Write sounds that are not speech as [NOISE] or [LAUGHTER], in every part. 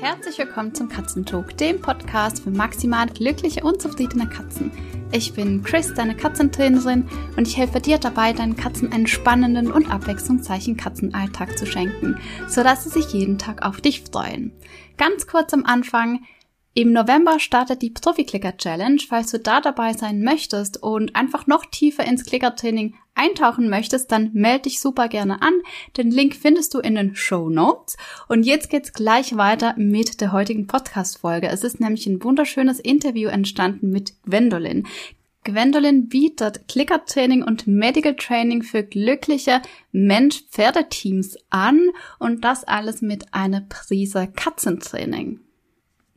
Herzlich willkommen zum Katzentalk, dem Podcast für maximal glückliche und zufriedene Katzen. Ich bin Chris, deine Katzentrainerin, und ich helfe dir dabei, deinen Katzen einen spannenden und abwechslungsreichen Katzenalltag zu schenken, sodass sie sich jeden Tag auf dich freuen. Ganz kurz am Anfang, im November startet die Profi-Clicker Challenge. Falls du da dabei sein möchtest und einfach noch tiefer ins Clicker-Training eintauchen möchtest, dann melde dich super gerne an. Den Link findest du in den Show Notes. Und jetzt geht's gleich weiter mit der heutigen Podcast-Folge. Es ist nämlich ein wunderschönes Interview entstanden mit Gwendolyn. Gwendolyn bietet Clicker-Training und Medical Training für glückliche Mensch-Pferdeteams an und das alles mit einer Prise Katzentraining.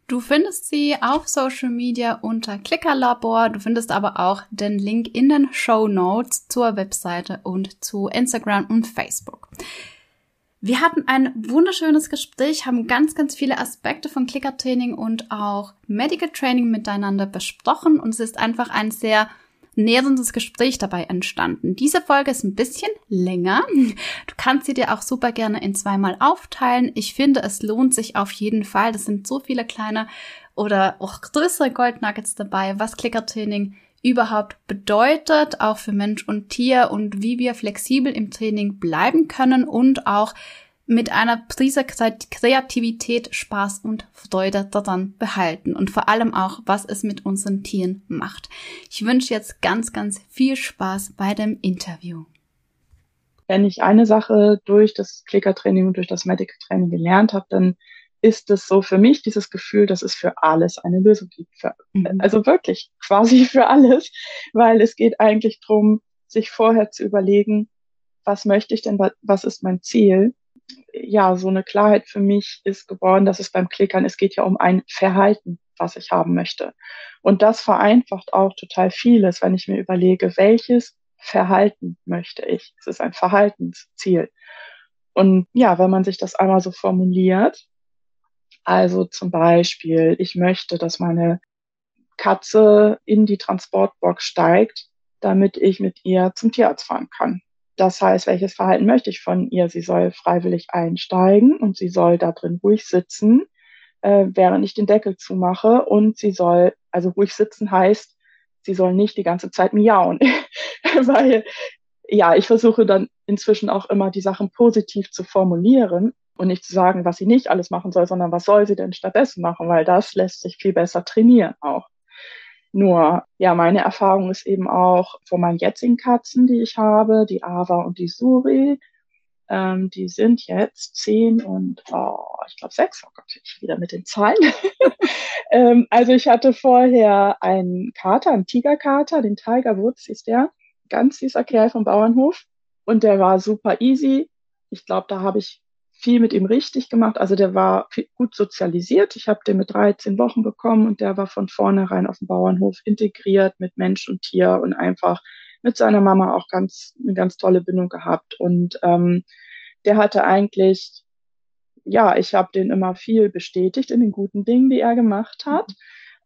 Du findest sie auf Social Media unter Klickerlabor. Du findest aber auch den Link in den Show Notes zur Webseite und zu Instagram und Facebook. Wir hatten ein wunderschönes Gespräch, haben ganz, ganz viele Aspekte von Clicker-Training und auch Medical Training miteinander besprochen und es ist einfach ein sehr nährendes Gespräch dabei entstanden. Diese Folge ist ein bisschen länger. Du kannst sie dir auch super gerne in zweimal aufteilen. Ich finde, es lohnt sich auf jeden Fall. Das sind so viele kleine oder auch größere Goldnuggets dabei, was Klickertraining überhaupt bedeutet, auch für Mensch und Tier und wie wir flexibel im Training bleiben können und auch mit einer Prise Kreativität, Spaß und Freude daran behalten und vor allem auch, was es mit unseren Tieren macht. Ich wünsche jetzt ganz, ganz viel Spaß bei dem Interview. Wenn ich eine Sache durch das Klickertraining und durch das Medical Training gelernt habe, dann ist es so für mich dieses Gefühl, dass es für alles eine Lösung gibt. Für, mhm. Also wirklich quasi für alles, weil es geht eigentlich drum, sich vorher zu überlegen, was möchte ich denn, was ist mein Ziel ja, so eine Klarheit für mich ist geworden, dass es beim Klickern, es geht ja um ein Verhalten, was ich haben möchte. Und das vereinfacht auch total vieles, wenn ich mir überlege, welches Verhalten möchte ich. Es ist ein Verhaltensziel. Und ja, wenn man sich das einmal so formuliert, also zum Beispiel, ich möchte, dass meine Katze in die Transportbox steigt, damit ich mit ihr zum Tierarzt fahren kann. Das heißt, welches Verhalten möchte ich von ihr? Sie soll freiwillig einsteigen und sie soll da drin ruhig sitzen, äh, während ich den Deckel zumache. Und sie soll, also ruhig sitzen heißt, sie soll nicht die ganze Zeit miauen. [LAUGHS] Weil, ja, ich versuche dann inzwischen auch immer die Sachen positiv zu formulieren und nicht zu sagen, was sie nicht alles machen soll, sondern was soll sie denn stattdessen machen, weil das lässt sich viel besser trainieren auch. Nur, ja, meine Erfahrung ist eben auch von meinen jetzigen Katzen, die ich habe, die Ava und die Suri. Ähm, die sind jetzt zehn und, oh, ich glaube sechs. Oh Gott, ich wieder mit den Zahlen. [LAUGHS] ähm, also ich hatte vorher einen Kater, einen Tigerkater, den Tiger Woods ist der. Ganz süßer Kerl vom Bauernhof. Und der war super easy. Ich glaube, da habe ich viel mit ihm richtig gemacht. Also der war gut sozialisiert. Ich habe den mit 13 Wochen bekommen und der war von vornherein auf dem Bauernhof integriert mit Mensch und Tier und einfach mit seiner Mama auch ganz eine ganz tolle Bindung gehabt. Und ähm, der hatte eigentlich, ja, ich habe den immer viel bestätigt in den guten Dingen, die er gemacht hat.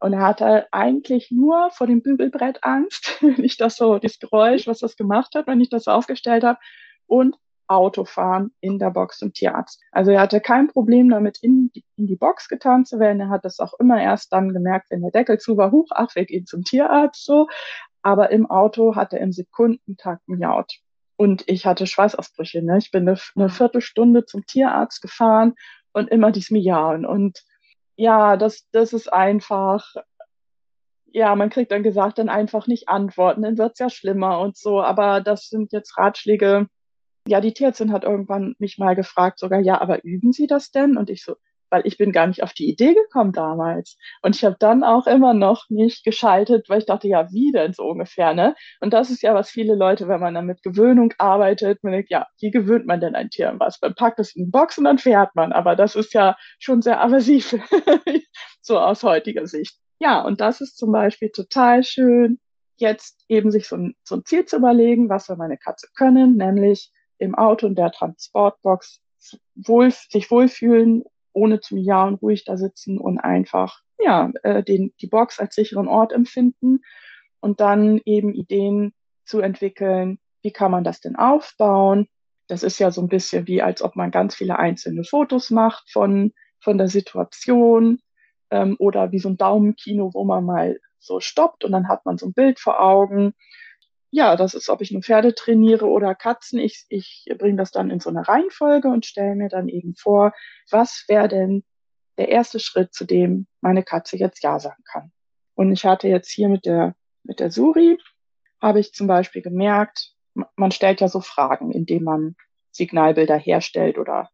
Und er hatte eigentlich nur vor dem Bügelbrett Angst, [LAUGHS] wenn ich das so, das Geräusch, was das gemacht hat, wenn ich das aufgestellt habe. Und Autofahren in der Box zum Tierarzt. Also er hatte kein Problem damit, in die, in die Box getan zu werden. Er hat das auch immer erst dann gemerkt, wenn der Deckel zu war, huch, ach, wir gehen zum Tierarzt, so. Aber im Auto hat er im Sekundentakt miaut. Und ich hatte Schweißausbrüche. Ne? Ich bin eine, eine Viertelstunde zum Tierarzt gefahren und immer dies Miauen. Und ja, das, das ist einfach, ja, man kriegt dann gesagt, dann einfach nicht antworten, dann wird's ja schlimmer und so. Aber das sind jetzt Ratschläge, ja, die Tierärztin hat irgendwann mich mal gefragt, sogar, ja, aber üben Sie das denn? Und ich so, weil ich bin gar nicht auf die Idee gekommen damals. Und ich habe dann auch immer noch nicht geschaltet, weil ich dachte, ja, wie denn so ungefähr, ne? Und das ist ja, was viele Leute, wenn man dann mit Gewöhnung arbeitet, man denkt, ja, wie gewöhnt man denn ein Tier an was? Man packt es in die Box und dann fährt man. Aber das ist ja schon sehr aversiv, [LAUGHS] so aus heutiger Sicht. Ja, und das ist zum Beispiel total schön, jetzt eben sich so ein, so ein Ziel zu überlegen, was soll meine Katze können, nämlich im Auto in der Transportbox wohl, sich wohlfühlen, ohne zu miauen, ruhig da sitzen und einfach ja, äh, den, die Box als sicheren Ort empfinden und dann eben Ideen zu entwickeln, wie kann man das denn aufbauen. Das ist ja so ein bisschen wie, als ob man ganz viele einzelne Fotos macht von, von der Situation ähm, oder wie so ein Daumenkino, wo man mal so stoppt und dann hat man so ein Bild vor Augen. Ja, das ist, ob ich nur Pferde trainiere oder Katzen. Ich, ich bringe das dann in so eine Reihenfolge und stelle mir dann eben vor, was wäre denn der erste Schritt, zu dem meine Katze jetzt Ja sagen kann. Und ich hatte jetzt hier mit der, mit der Suri, habe ich zum Beispiel gemerkt, man stellt ja so Fragen, indem man Signalbilder herstellt oder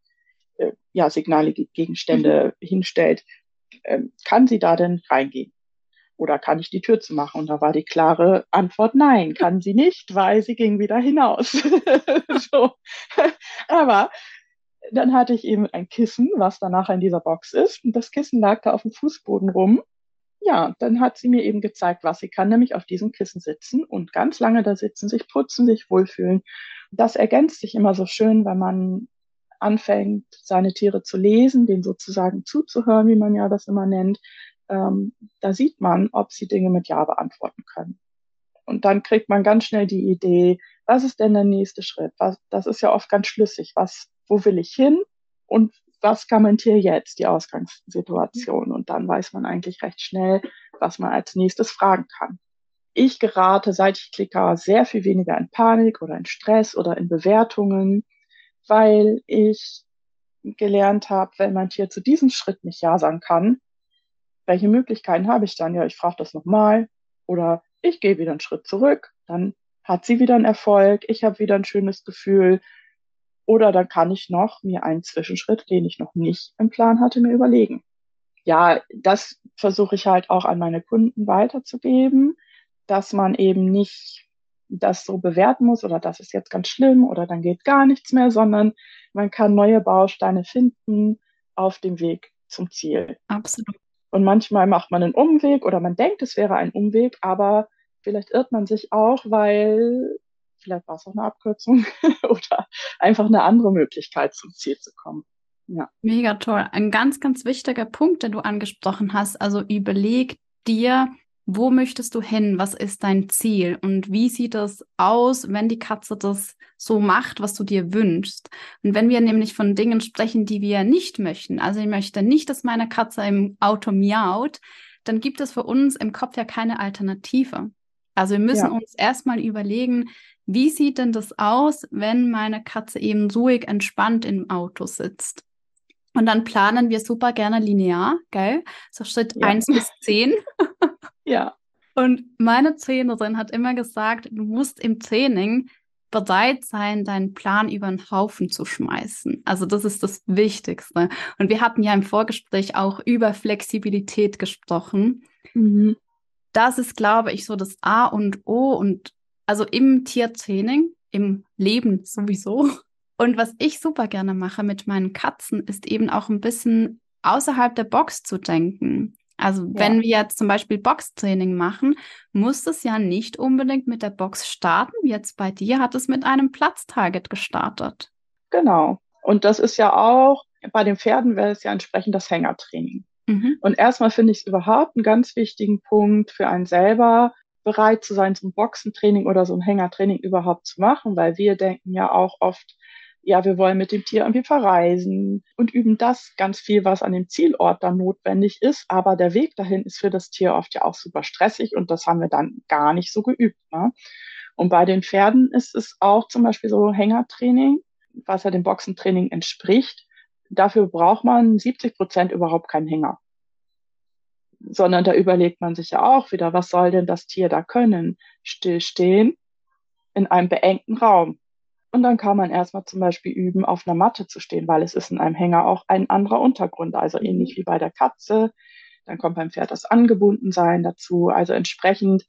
äh, ja, Signale Gegenstände mhm. hinstellt. Ähm, kann sie da denn reingehen? Oder kann ich die Tür zu machen? Und da war die klare Antwort nein, kann sie nicht, weil sie ging wieder hinaus. [LAUGHS] so. Aber dann hatte ich eben ein Kissen, was danach in dieser Box ist. Und das Kissen lag da auf dem Fußboden rum. Ja, dann hat sie mir eben gezeigt, was sie kann, nämlich auf diesem Kissen sitzen und ganz lange da sitzen, sich putzen, sich wohlfühlen. Das ergänzt sich immer so schön, wenn man anfängt, seine Tiere zu lesen, denen sozusagen zuzuhören, wie man ja das immer nennt. Ähm, da sieht man, ob sie Dinge mit Ja beantworten können. Und dann kriegt man ganz schnell die Idee, was ist denn der nächste Schritt? Was, das ist ja oft ganz schlüssig. Was, wo will ich hin? Und was Tier jetzt, die Ausgangssituation? Und dann weiß man eigentlich recht schnell, was man als nächstes fragen kann. Ich gerate, seit ich klicke, sehr viel weniger in Panik oder in Stress oder in Bewertungen, weil ich gelernt habe, wenn mein Tier zu diesem Schritt nicht Ja sagen kann, welche Möglichkeiten habe ich dann? Ja, ich frage das nochmal oder ich gehe wieder einen Schritt zurück, dann hat sie wieder einen Erfolg, ich habe wieder ein schönes Gefühl oder dann kann ich noch mir einen Zwischenschritt, den ich noch nicht im Plan hatte, mir überlegen. Ja, das versuche ich halt auch an meine Kunden weiterzugeben, dass man eben nicht das so bewerten muss oder das ist jetzt ganz schlimm oder dann geht gar nichts mehr, sondern man kann neue Bausteine finden auf dem Weg zum Ziel. Absolut. Und manchmal macht man einen Umweg oder man denkt, es wäre ein Umweg, aber vielleicht irrt man sich auch, weil vielleicht war es auch eine Abkürzung [LAUGHS] oder einfach eine andere Möglichkeit zum Ziel zu kommen. Ja. Mega toll. Ein ganz, ganz wichtiger Punkt, den du angesprochen hast. Also überleg dir, wo möchtest du hin? Was ist dein Ziel? Und wie sieht es aus, wenn die Katze das so macht, was du dir wünschst? Und wenn wir nämlich von Dingen sprechen, die wir nicht möchten, also ich möchte nicht, dass meine Katze im Auto miaut, dann gibt es für uns im Kopf ja keine Alternative. Also wir müssen ja. uns erstmal überlegen, wie sieht denn das aus, wenn meine Katze eben ruhig entspannt im Auto sitzt? Und dann planen wir super gerne linear, gell? So Schritt ja. 1 bis 10. [LAUGHS] ja. Und meine Trainerin hat immer gesagt, du musst im Training bereit sein, deinen Plan über den Haufen zu schmeißen. Also das ist das Wichtigste. Und wir hatten ja im Vorgespräch auch über Flexibilität gesprochen. Mhm. Das ist, glaube ich, so das A und O und also im Tiertraining, im Leben sowieso, und was ich super gerne mache mit meinen Katzen, ist eben auch ein bisschen außerhalb der Box zu denken. Also ja. wenn wir jetzt zum Beispiel Boxtraining machen, muss es ja nicht unbedingt mit der Box starten. Jetzt bei dir hat es mit einem Platztarget gestartet. Genau. Und das ist ja auch, bei den Pferden wäre es ja entsprechend das Hängertraining. Mhm. Und erstmal finde ich es überhaupt einen ganz wichtigen Punkt für einen selber, bereit zu sein, so ein Boxentraining oder so ein Hängertraining überhaupt zu machen, weil wir denken ja auch oft, ja, wir wollen mit dem Tier irgendwie verreisen und üben das ganz viel, was an dem Zielort dann notwendig ist. Aber der Weg dahin ist für das Tier oft ja auch super stressig und das haben wir dann gar nicht so geübt. Ne? Und bei den Pferden ist es auch zum Beispiel so Hängertraining, was ja dem Boxentraining entspricht. Dafür braucht man 70 Prozent überhaupt keinen Hänger. Sondern da überlegt man sich ja auch wieder, was soll denn das Tier da können? Stillstehen in einem beengten Raum und dann kann man erstmal zum Beispiel üben, auf einer Matte zu stehen, weil es ist in einem Hänger auch ein anderer Untergrund, also ähnlich wie bei der Katze. Dann kommt beim Pferd das Angebundensein dazu. Also entsprechend,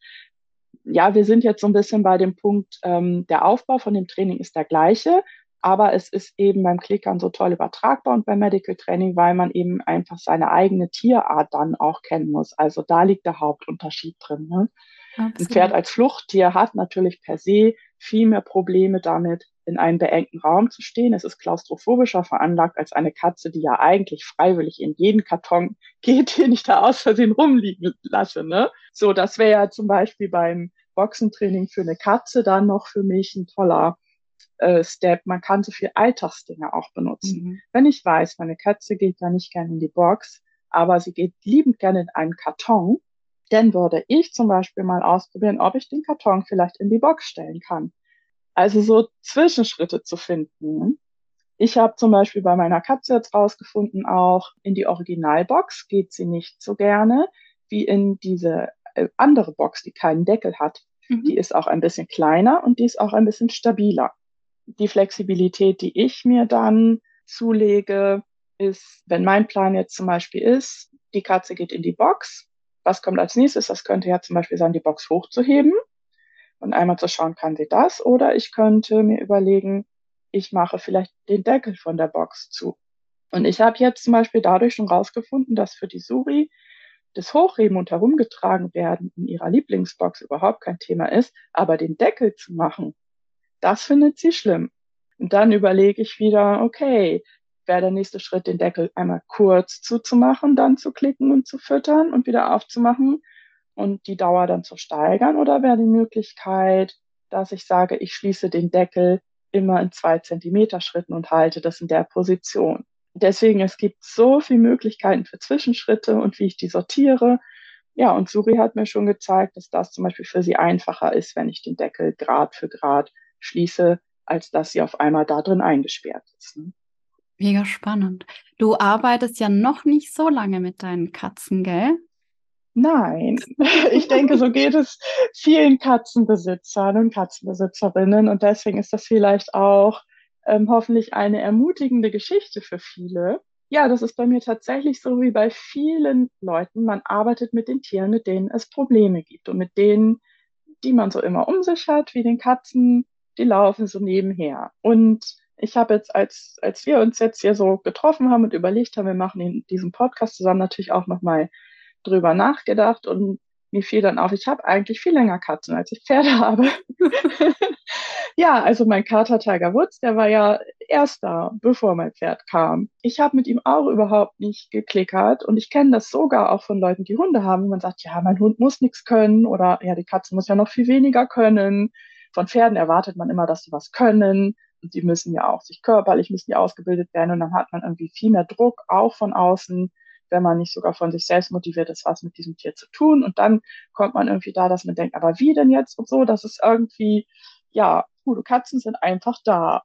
ja, wir sind jetzt so ein bisschen bei dem Punkt, ähm, der Aufbau von dem Training ist der gleiche, aber es ist eben beim Klickern so toll übertragbar und beim Medical Training, weil man eben einfach seine eigene Tierart dann auch kennen muss. Also da liegt der Hauptunterschied drin. Ne? Ein Pferd als Fluchttier hat natürlich per se viel mehr Probleme damit, in einem beengten Raum zu stehen. Es ist klaustrophobischer veranlagt als eine Katze, die ja eigentlich freiwillig in jeden Karton [LAUGHS] geht, den ich da aus Versehen rumliegen lasse. Ne? So, das wäre ja zum Beispiel beim Boxentraining für eine Katze dann noch für mich ein toller äh, Step. Man kann so viel Alltagsdinge auch benutzen. Mhm. Wenn ich weiß, meine Katze geht da nicht gerne in die Box, aber sie geht liebend gerne in einen Karton, dann würde ich zum Beispiel mal ausprobieren, ob ich den Karton vielleicht in die Box stellen kann. Also so Zwischenschritte zu finden. Ich habe zum Beispiel bei meiner Katze jetzt rausgefunden, auch in die Originalbox geht sie nicht so gerne wie in diese äh, andere Box, die keinen Deckel hat. Mhm. Die ist auch ein bisschen kleiner und die ist auch ein bisschen stabiler. Die Flexibilität, die ich mir dann zulege, ist, wenn mein Plan jetzt zum Beispiel ist, die Katze geht in die Box. Was kommt als nächstes? Das könnte ja zum Beispiel sein, die Box hochzuheben und einmal zu schauen, kann sie das? Oder ich könnte mir überlegen, ich mache vielleicht den Deckel von der Box zu. Und ich habe jetzt zum Beispiel dadurch schon rausgefunden, dass für die Suri das Hochheben und Herumgetragen werden in ihrer Lieblingsbox überhaupt kein Thema ist, aber den Deckel zu machen, das findet sie schlimm. Und dann überlege ich wieder, okay, wäre der nächste Schritt, den Deckel einmal kurz zuzumachen, dann zu klicken und zu füttern und wieder aufzumachen und die Dauer dann zu steigern? Oder wäre die Möglichkeit, dass ich sage, ich schließe den Deckel immer in zwei Zentimeter Schritten und halte das in der Position? Deswegen, es gibt so viele Möglichkeiten für Zwischenschritte und wie ich die sortiere. Ja, und Suri hat mir schon gezeigt, dass das zum Beispiel für sie einfacher ist, wenn ich den Deckel Grad für Grad schließe, als dass sie auf einmal da drin eingesperrt ist. Ne? Mega spannend. Du arbeitest ja noch nicht so lange mit deinen Katzen, gell? Nein, [LAUGHS] ich denke, so geht es vielen Katzenbesitzern und Katzenbesitzerinnen und deswegen ist das vielleicht auch ähm, hoffentlich eine ermutigende Geschichte für viele. Ja, das ist bei mir tatsächlich so wie bei vielen Leuten. Man arbeitet mit den Tieren, mit denen es Probleme gibt und mit denen, die man so immer um sich hat, wie den Katzen, die laufen so nebenher. Und ich habe jetzt, als, als wir uns jetzt hier so getroffen haben und überlegt haben, wir machen in diesem Podcast zusammen natürlich auch nochmal drüber nachgedacht und mir fiel dann auf, ich habe eigentlich viel länger Katzen, als ich Pferde [LAUGHS] habe. [LAUGHS] ja, also mein Kater Tiger Woods, der war ja erst da, bevor mein Pferd kam. Ich habe mit ihm auch überhaupt nicht geklickert und ich kenne das sogar auch von Leuten, die Hunde haben. Man sagt, ja, mein Hund muss nichts können oder ja, die Katze muss ja noch viel weniger können. Von Pferden erwartet man immer, dass sie was können. Und die müssen ja auch sich körperlich müssen die ausgebildet werden und dann hat man irgendwie viel mehr Druck auch von außen wenn man nicht sogar von sich selbst motiviert ist, was mit diesem Tier zu tun. Und dann kommt man irgendwie da, dass man denkt, aber wie denn jetzt und so, das ist irgendwie, ja, gute Katzen sind einfach da.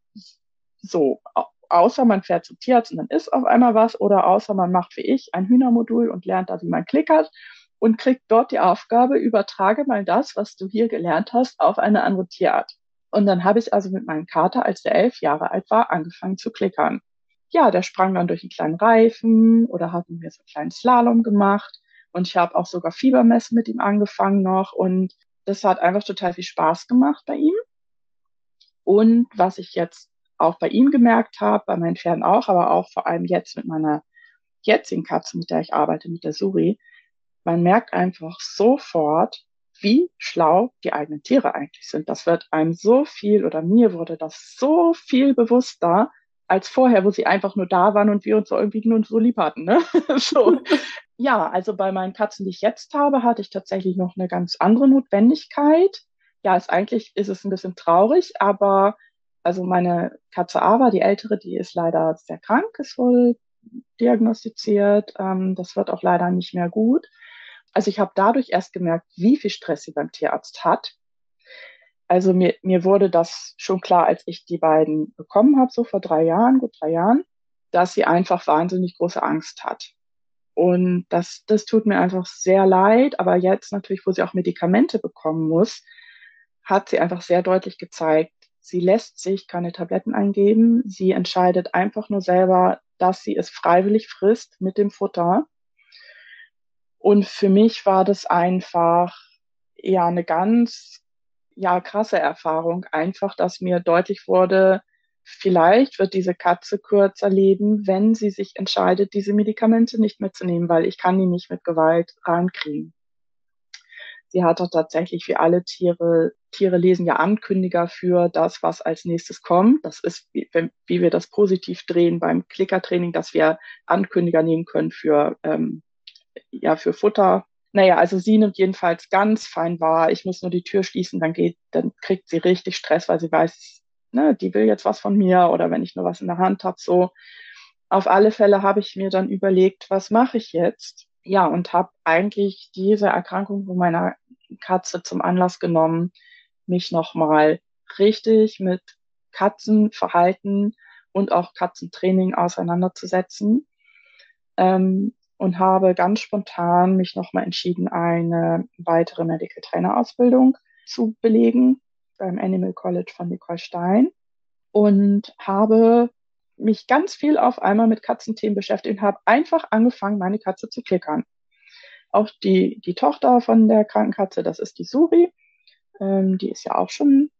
So, außer man fährt zum Tierarzt und dann ist auf einmal was, oder außer man macht wie ich ein Hühnermodul und lernt da, wie man klickert und kriegt dort die Aufgabe, übertrage mal das, was du hier gelernt hast, auf eine andere Tierart. Und dann habe ich also mit meinem Kater, als der elf Jahre alt war, angefangen zu klickern ja, der sprang dann durch einen kleinen Reifen oder hat mir so einen kleinen Slalom gemacht. Und ich habe auch sogar Fiebermessen mit ihm angefangen noch. Und das hat einfach total viel Spaß gemacht bei ihm. Und was ich jetzt auch bei ihm gemerkt habe, bei meinen Pferden auch, aber auch vor allem jetzt mit meiner jetzigen Katze, mit der ich arbeite, mit der Suri, man merkt einfach sofort, wie schlau die eigenen Tiere eigentlich sind. Das wird einem so viel oder mir wurde das so viel bewusster, als vorher, wo sie einfach nur da waren und wir uns so irgendwie nur so lieb hatten. Ne? [LAUGHS] so. [LAUGHS] Ja, also bei meinen Katzen, die ich jetzt habe, hatte ich tatsächlich noch eine ganz andere Notwendigkeit. Ja, ist eigentlich ist es ein bisschen traurig, aber also meine Katze Ava, die ältere, die ist leider sehr krank, ist wohl diagnostiziert. Ähm, das wird auch leider nicht mehr gut. Also ich habe dadurch erst gemerkt, wie viel Stress sie beim Tierarzt hat also mir, mir wurde das schon klar, als ich die beiden bekommen habe, so vor drei Jahren, gut drei Jahren, dass sie einfach wahnsinnig große Angst hat. Und das, das tut mir einfach sehr leid. Aber jetzt natürlich, wo sie auch Medikamente bekommen muss, hat sie einfach sehr deutlich gezeigt, sie lässt sich keine Tabletten eingeben. Sie entscheidet einfach nur selber, dass sie es freiwillig frisst mit dem Futter. Und für mich war das einfach ja eine ganz ja, krasse Erfahrung. Einfach, dass mir deutlich wurde, vielleicht wird diese Katze kürzer leben, wenn sie sich entscheidet, diese Medikamente nicht mehr zu nehmen, weil ich kann die nicht mit Gewalt reinkriegen. Sie hat doch tatsächlich wie alle Tiere, Tiere lesen ja Ankündiger für das, was als nächstes kommt. Das ist, wie, wie wir das positiv drehen beim Klickertraining, dass wir Ankündiger nehmen können für, ähm, ja, für Futter, naja, also sie nimmt jedenfalls ganz fein wahr, ich muss nur die Tür schließen, dann geht, dann kriegt sie richtig Stress, weil sie weiß, ne, die will jetzt was von mir oder wenn ich nur was in der Hand habe, so. Auf alle Fälle habe ich mir dann überlegt, was mache ich jetzt? Ja, und habe eigentlich diese Erkrankung von meiner Katze zum Anlass genommen, mich nochmal richtig mit Katzenverhalten und auch Katzentraining auseinanderzusetzen. Ähm, und habe ganz spontan mich nochmal entschieden, eine weitere Medical Trainer Ausbildung zu belegen beim Animal College von Nicole Stein und habe mich ganz viel auf einmal mit Katzenthemen beschäftigt und habe einfach angefangen, meine Katze zu klickern. Auch die, die Tochter von der Krankenkatze, das ist die Suri, ähm, die ist ja auch schon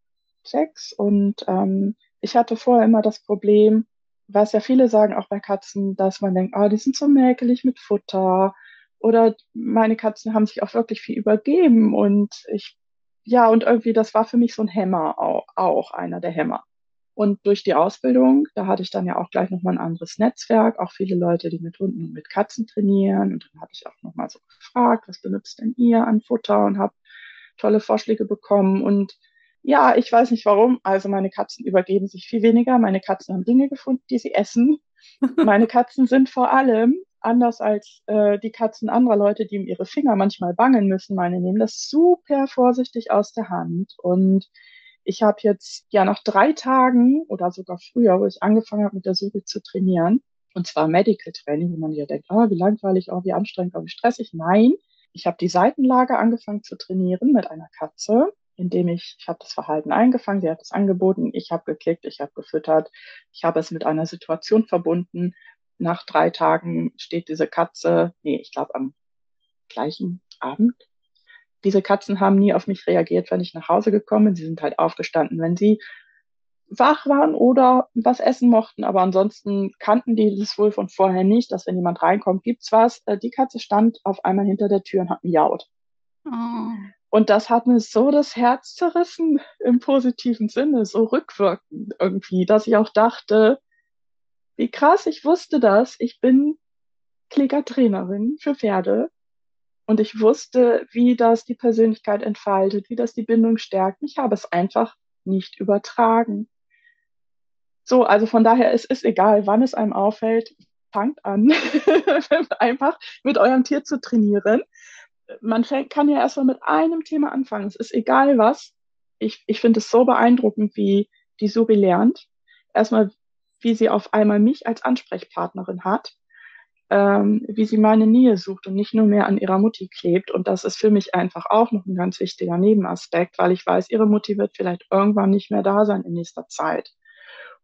sechs und ähm, ich hatte vorher immer das Problem, was ja viele sagen, auch bei Katzen, dass man denkt, oh, die sind so mäkelig mit Futter. Oder meine Katzen haben sich auch wirklich viel übergeben und ich, ja, und irgendwie, das war für mich so ein Hämmer auch, auch einer der Hämmer. Und durch die Ausbildung, da hatte ich dann ja auch gleich nochmal ein anderes Netzwerk, auch viele Leute, die mit Hunden und mit Katzen trainieren. Und dann habe ich auch nochmal so gefragt, was benutzt denn ihr an Futter und habe tolle Vorschläge bekommen. Und ja, ich weiß nicht warum. Also meine Katzen übergeben sich viel weniger. Meine Katzen haben Dinge gefunden, die sie essen. [LAUGHS] meine Katzen sind vor allem anders als äh, die Katzen anderer Leute, die um ihre Finger manchmal bangen müssen. Meine nehmen das super vorsichtig aus der Hand. Und ich habe jetzt ja nach drei Tagen oder sogar früher, wo ich angefangen habe mit der Suche zu trainieren, und zwar Medical Training, wo man ja denkt, oh, wie langweilig, oh, wie anstrengend, oh, wie stressig. Nein, ich habe die Seitenlage angefangen zu trainieren mit einer Katze indem ich, ich habe das Verhalten eingefangen, sie hat es angeboten, ich habe geklickt, ich habe gefüttert, ich habe es mit einer Situation verbunden. Nach drei Tagen steht diese Katze, nee, ich glaube am gleichen Abend. Diese Katzen haben nie auf mich reagiert, wenn ich nach Hause gekommen bin. Sie sind halt aufgestanden, wenn sie wach waren oder was essen mochten, aber ansonsten kannten die das wohl von vorher nicht, dass wenn jemand reinkommt, gibt's was. Äh, die Katze stand auf einmal hinter der Tür und hat miaut. Oh. Und das hat mir so das Herz zerrissen [LAUGHS] im positiven Sinne, so rückwirkend irgendwie, dass ich auch dachte, wie krass, ich wusste das. Ich bin Klickertrainerin für Pferde und ich wusste, wie das die Persönlichkeit entfaltet, wie das die Bindung stärkt. Ich habe es einfach nicht übertragen. So, also von daher, es ist egal, wann es einem auffällt, fangt an, [LAUGHS] einfach mit eurem Tier zu trainieren man kann ja erstmal mit einem Thema anfangen. Es ist egal was. Ich, ich finde es so beeindruckend, wie die Suri lernt. Erstmal, wie sie auf einmal mich als Ansprechpartnerin hat, ähm, wie sie meine Nähe sucht und nicht nur mehr an ihrer Mutti klebt. Und das ist für mich einfach auch noch ein ganz wichtiger Nebenaspekt, weil ich weiß, ihre Mutti wird vielleicht irgendwann nicht mehr da sein in nächster Zeit.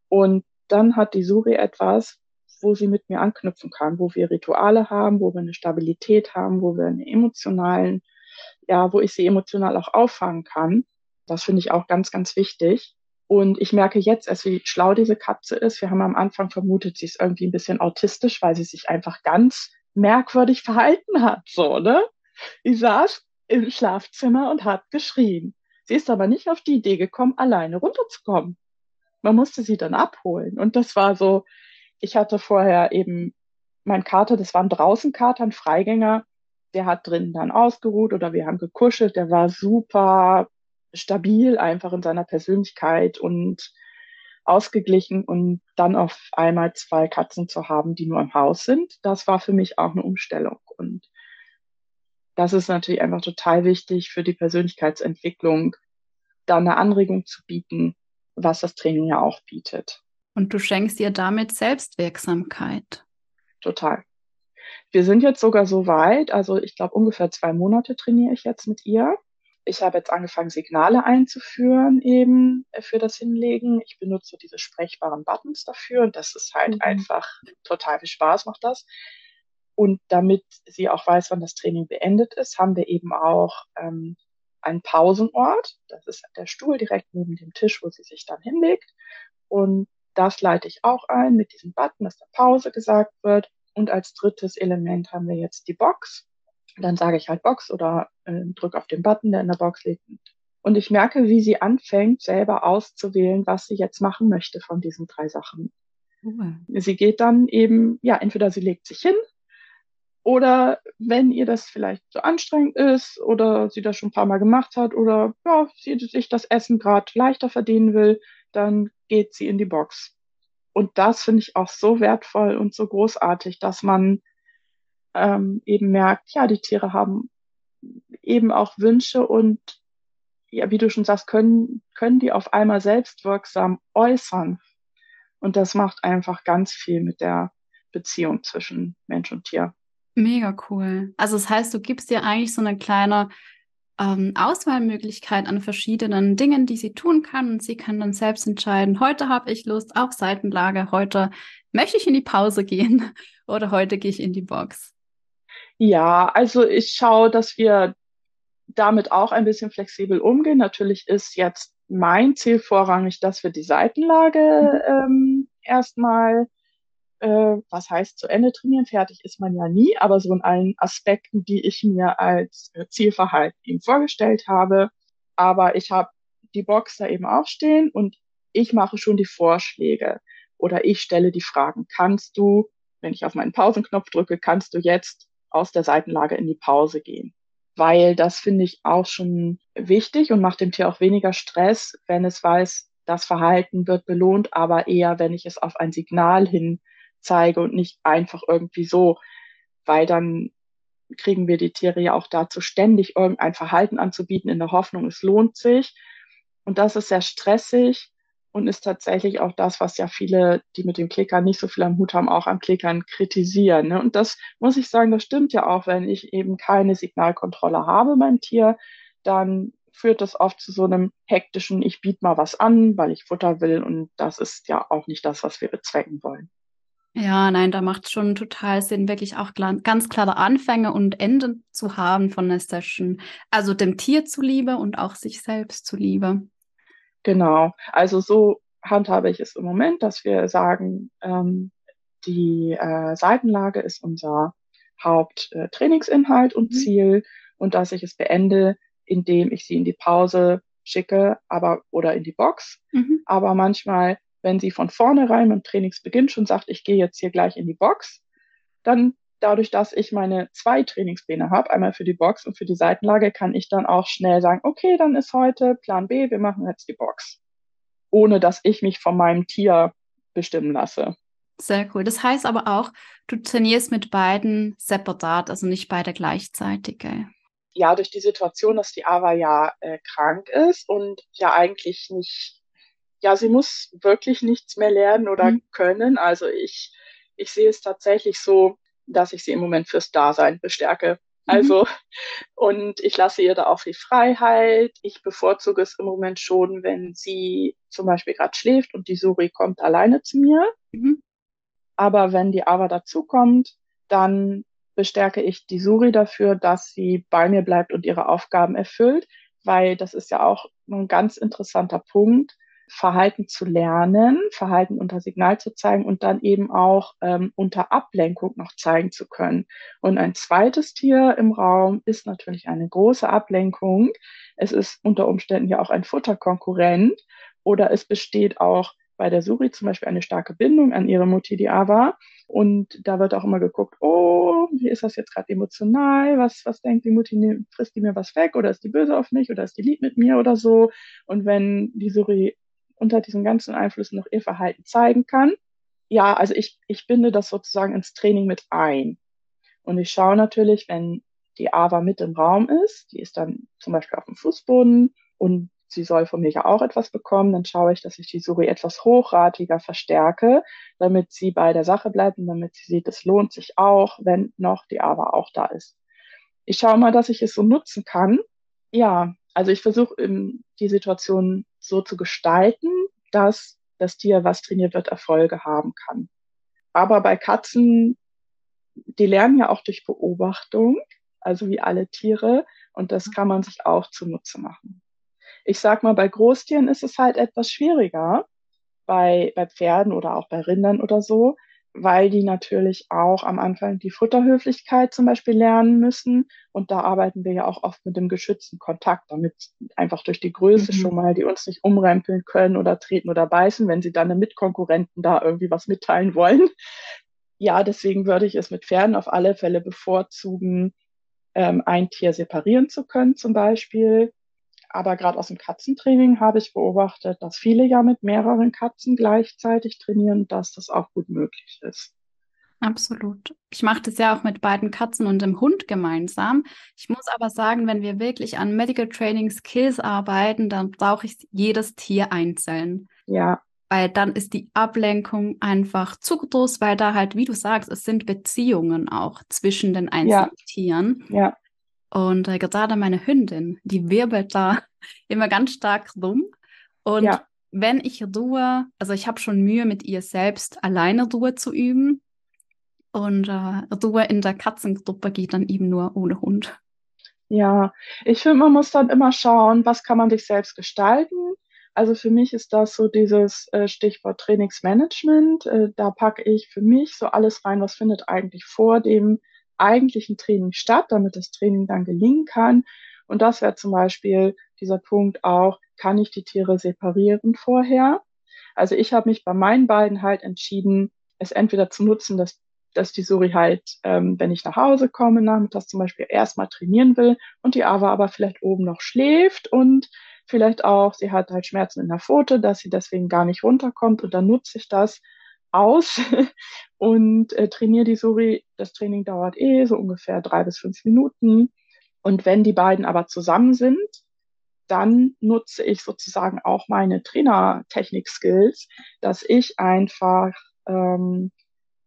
Und dann hat die Suri etwas, wo sie mit mir anknüpfen kann, wo wir Rituale haben, wo wir eine Stabilität haben, wo wir eine emotionalen, ja, wo ich sie emotional auch auffangen kann. Das finde ich auch ganz, ganz wichtig. Und ich merke jetzt erst, wie schlau diese Katze ist. Wir haben am Anfang vermutet, sie ist irgendwie ein bisschen autistisch, weil sie sich einfach ganz merkwürdig verhalten hat, so, ne? Sie saß im Schlafzimmer und hat geschrien. Sie ist aber nicht auf die Idee gekommen, alleine runterzukommen. Man musste sie dann abholen. Und das war so, ich hatte vorher eben mein Kater, das war ein Draußenkater, ein Freigänger, der hat drinnen dann ausgeruht oder wir haben gekuschelt, der war super stabil einfach in seiner Persönlichkeit und ausgeglichen und dann auf einmal zwei Katzen zu haben, die nur im Haus sind, das war für mich auch eine Umstellung und das ist natürlich einfach total wichtig für die Persönlichkeitsentwicklung, da eine Anregung zu bieten, was das Training ja auch bietet. Und du schenkst ihr damit Selbstwirksamkeit. Total. Wir sind jetzt sogar so weit, also ich glaube ungefähr zwei Monate trainiere ich jetzt mit ihr. Ich habe jetzt angefangen, Signale einzuführen eben für das Hinlegen. Ich benutze diese sprechbaren Buttons dafür und das ist halt mhm. einfach total viel Spaß macht das. Und damit sie auch weiß, wann das Training beendet ist, haben wir eben auch ähm, einen Pausenort. Das ist der Stuhl direkt neben dem Tisch, wo sie sich dann hinlegt. Und das leite ich auch ein mit diesem Button, dass da Pause gesagt wird. Und als drittes Element haben wir jetzt die Box. Dann sage ich halt Box oder äh, drücke auf den Button, der in der Box liegt. Und ich merke, wie sie anfängt, selber auszuwählen, was sie jetzt machen möchte von diesen drei Sachen. Oh. Sie geht dann eben, ja, entweder sie legt sich hin oder wenn ihr das vielleicht zu so anstrengend ist oder sie das schon ein paar Mal gemacht hat oder ja, sie sich das Essen gerade leichter verdienen will, dann geht sie in die Box. Und das finde ich auch so wertvoll und so großartig, dass man ähm, eben merkt, ja, die Tiere haben eben auch Wünsche und ja, wie du schon sagst, können, können die auf einmal selbstwirksam äußern. Und das macht einfach ganz viel mit der Beziehung zwischen Mensch und Tier. Mega cool. Also das heißt, du gibst dir eigentlich so eine kleine ähm, Auswahlmöglichkeit an verschiedenen Dingen, die sie tun kann. Und sie kann dann selbst entscheiden, heute habe ich Lust auf Seitenlage, heute möchte ich in die Pause gehen [LAUGHS] oder heute gehe ich in die Box. Ja, also ich schaue, dass wir damit auch ein bisschen flexibel umgehen. Natürlich ist jetzt mein Ziel vorrangig, dass wir die Seitenlage mhm. ähm, erstmal, äh, was heißt zu Ende trainieren, fertig ist man ja nie, aber so in allen Aspekten, die ich mir als äh, Zielverhalten ihm vorgestellt habe. Aber ich habe die Box da eben auch stehen und ich mache schon die Vorschläge oder ich stelle die Fragen. Kannst du, wenn ich auf meinen Pausenknopf drücke, kannst du jetzt aus der Seitenlage in die Pause gehen? weil das finde ich auch schon wichtig und macht dem Tier auch weniger Stress, wenn es weiß, das Verhalten wird belohnt, aber eher, wenn ich es auf ein Signal hin zeige und nicht einfach irgendwie so, weil dann kriegen wir die Tiere ja auch dazu, ständig irgendein Verhalten anzubieten in der Hoffnung, es lohnt sich. Und das ist sehr stressig und ist tatsächlich auch das, was ja viele, die mit dem Klickern nicht so viel am Hut haben, auch am Klickern kritisieren. Ne? Und das muss ich sagen, das stimmt ja auch, wenn ich eben keine Signalkontrolle habe beim Tier, dann führt das oft zu so einem hektischen, ich biete mal was an, weil ich Futter will und das ist ja auch nicht das, was wir bezwecken wollen. Ja, nein, da macht es schon total Sinn, wirklich auch ganz klare Anfänge und Enden zu haben von der Session. Also dem Tier zuliebe und auch sich selbst zuliebe. Genau. Also so handhabe ich es im Moment, dass wir sagen, ähm, die äh, Seitenlage ist unser Haupttrainingsinhalt äh, und mhm. Ziel und dass ich es beende, indem ich sie in die Pause schicke, aber oder in die Box. Mhm. Aber manchmal, wenn sie von vornherein beim Trainingsbeginn schon sagt, ich gehe jetzt hier gleich in die Box, dann dadurch, dass ich meine zwei Trainingspläne habe, einmal für die Box und für die Seitenlage, kann ich dann auch schnell sagen, okay, dann ist heute Plan B, wir machen jetzt die Box. Ohne dass ich mich von meinem Tier bestimmen lasse. Sehr cool. Das heißt aber auch, du trainierst mit beiden separat, also nicht beide gleichzeitig. Gell? Ja, durch die Situation, dass die Ava ja äh, krank ist und ja eigentlich nicht, ja, sie muss wirklich nichts mehr lernen oder mhm. können. Also ich, ich sehe es tatsächlich so, dass ich sie im Moment fürs Dasein bestärke. Mhm. Also, und ich lasse ihr da auch viel Freiheit. Ich bevorzuge es im Moment schon, wenn sie zum Beispiel gerade schläft und die Suri kommt alleine zu mir. Mhm. Aber wenn die Ava dazukommt, dann bestärke ich die Suri dafür, dass sie bei mir bleibt und ihre Aufgaben erfüllt, weil das ist ja auch ein ganz interessanter Punkt. Verhalten zu lernen, Verhalten unter Signal zu zeigen und dann eben auch ähm, unter Ablenkung noch zeigen zu können. Und ein zweites Tier im Raum ist natürlich eine große Ablenkung. Es ist unter Umständen ja auch ein Futterkonkurrent oder es besteht auch bei der Suri zum Beispiel eine starke Bindung an ihre Mutti, die Ava. Und da wird auch immer geguckt, oh, wie ist das jetzt gerade emotional? Was, was denkt die Mutti, frisst die mir was weg oder ist die böse auf mich oder ist die lieb mit mir oder so? Und wenn die Suri unter diesen ganzen Einflüssen noch ihr Verhalten zeigen kann. Ja, also ich, ich binde das sozusagen ins Training mit ein. Und ich schaue natürlich, wenn die Ava mit im Raum ist, die ist dann zum Beispiel auf dem Fußboden und sie soll von mir ja auch etwas bekommen, dann schaue ich, dass ich die Suri etwas hochratiger verstärke, damit sie bei der Sache bleibt und damit sie sieht, es lohnt sich auch, wenn noch die Ava auch da ist. Ich schaue mal, dass ich es so nutzen kann. Ja, also ich versuche die Situation so zu gestalten, dass das Tier, was trainiert wird, Erfolge haben kann. Aber bei Katzen, die lernen ja auch durch Beobachtung, also wie alle Tiere, und das kann man sich auch zunutze machen. Ich sag mal, bei Großtieren ist es halt etwas schwieriger, bei, bei Pferden oder auch bei Rindern oder so, weil die natürlich auch am Anfang die Futterhöflichkeit zum Beispiel lernen müssen. Und da arbeiten wir ja auch oft mit dem geschützten Kontakt, damit einfach durch die Größe mhm. schon mal die uns nicht umrempeln können oder treten oder beißen, wenn sie dann mit Konkurrenten da irgendwie was mitteilen wollen. Ja, deswegen würde ich es mit Pferden auf alle Fälle bevorzugen, ähm, ein Tier separieren zu können zum Beispiel. Aber gerade aus dem Katzentraining habe ich beobachtet, dass viele ja mit mehreren Katzen gleichzeitig trainieren, dass das auch gut möglich ist. Absolut. Ich mache das ja auch mit beiden Katzen und dem Hund gemeinsam. Ich muss aber sagen, wenn wir wirklich an Medical Training Skills arbeiten, dann brauche ich jedes Tier einzeln. Ja. Weil dann ist die Ablenkung einfach zu groß, weil da halt, wie du sagst, es sind Beziehungen auch zwischen den einzelnen ja. Tieren. Ja. Und äh, gerade meine Hündin, die wirbelt da [LAUGHS] immer ganz stark rum. Und ja. wenn ich Ruhe, also ich habe schon Mühe mit ihr selbst alleine Ruhe zu üben, und äh, Ruhe in der Katzengruppe geht dann eben nur ohne Hund. Ja, ich finde, man muss dann immer schauen, was kann man sich selbst gestalten. Also für mich ist das so dieses äh, Stichwort Trainingsmanagement. Äh, da packe ich für mich so alles rein, was findet eigentlich vor dem eigentlichen Training statt, damit das Training dann gelingen kann. Und das wäre zum Beispiel dieser Punkt auch, kann ich die Tiere separieren vorher? Also ich habe mich bei meinen beiden halt entschieden, es entweder zu nutzen, dass dass die Suri halt, ähm, wenn ich nach Hause komme, nachmittags zum Beispiel erstmal trainieren will und die Ava aber vielleicht oben noch schläft und vielleicht auch, sie hat halt Schmerzen in der Pfote, dass sie deswegen gar nicht runterkommt und dann nutze ich das aus [LAUGHS] und äh, trainiere die Suri. Das Training dauert eh so ungefähr drei bis fünf Minuten. Und wenn die beiden aber zusammen sind, dann nutze ich sozusagen auch meine Trainertechnik-Skills, dass ich einfach ähm,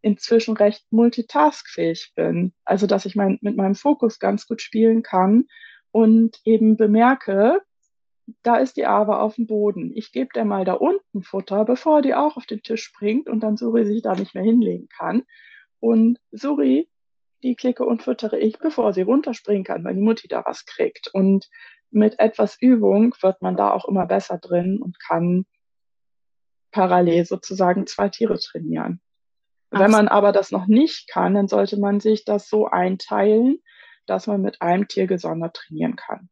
inzwischen recht multitaskfähig bin. Also, dass ich mein, mit meinem Fokus ganz gut spielen kann und eben bemerke, da ist die Ava auf dem Boden. Ich gebe der mal da unten Futter, bevor die auch auf den Tisch springt und dann Suri sich da nicht mehr hinlegen kann. Und Suri, die klicke und füttere ich, bevor sie runterspringen kann, weil die Mutti da was kriegt. Und mit etwas Übung wird man da auch immer besser drin und kann parallel sozusagen zwei Tiere trainieren. Wenn man aber das noch nicht kann, dann sollte man sich das so einteilen, dass man mit einem Tier gesondert trainieren kann.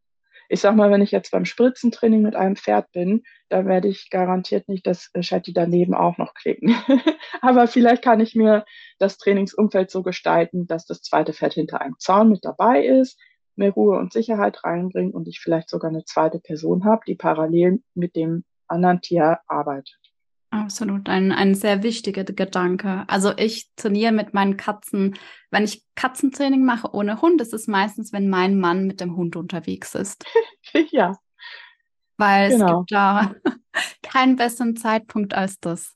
Ich sag mal, wenn ich jetzt beim Spritzentraining mit einem Pferd bin, dann werde ich garantiert nicht das Shetty daneben auch noch klicken. [LAUGHS] aber vielleicht kann ich mir das Trainingsumfeld so gestalten, dass das zweite Pferd hinter einem Zaun mit dabei ist, mehr Ruhe und Sicherheit reinbringt und ich vielleicht sogar eine zweite Person habe, die parallel mit dem anderen Tier arbeitet. Absolut, ein, ein sehr wichtiger Gedanke. Also ich trainiere mit meinen Katzen, wenn ich Katzentraining mache ohne Hund, ist es meistens, wenn mein Mann mit dem Hund unterwegs ist. [LAUGHS] ja. Weil genau. es gibt da [LAUGHS] keinen besseren Zeitpunkt als das.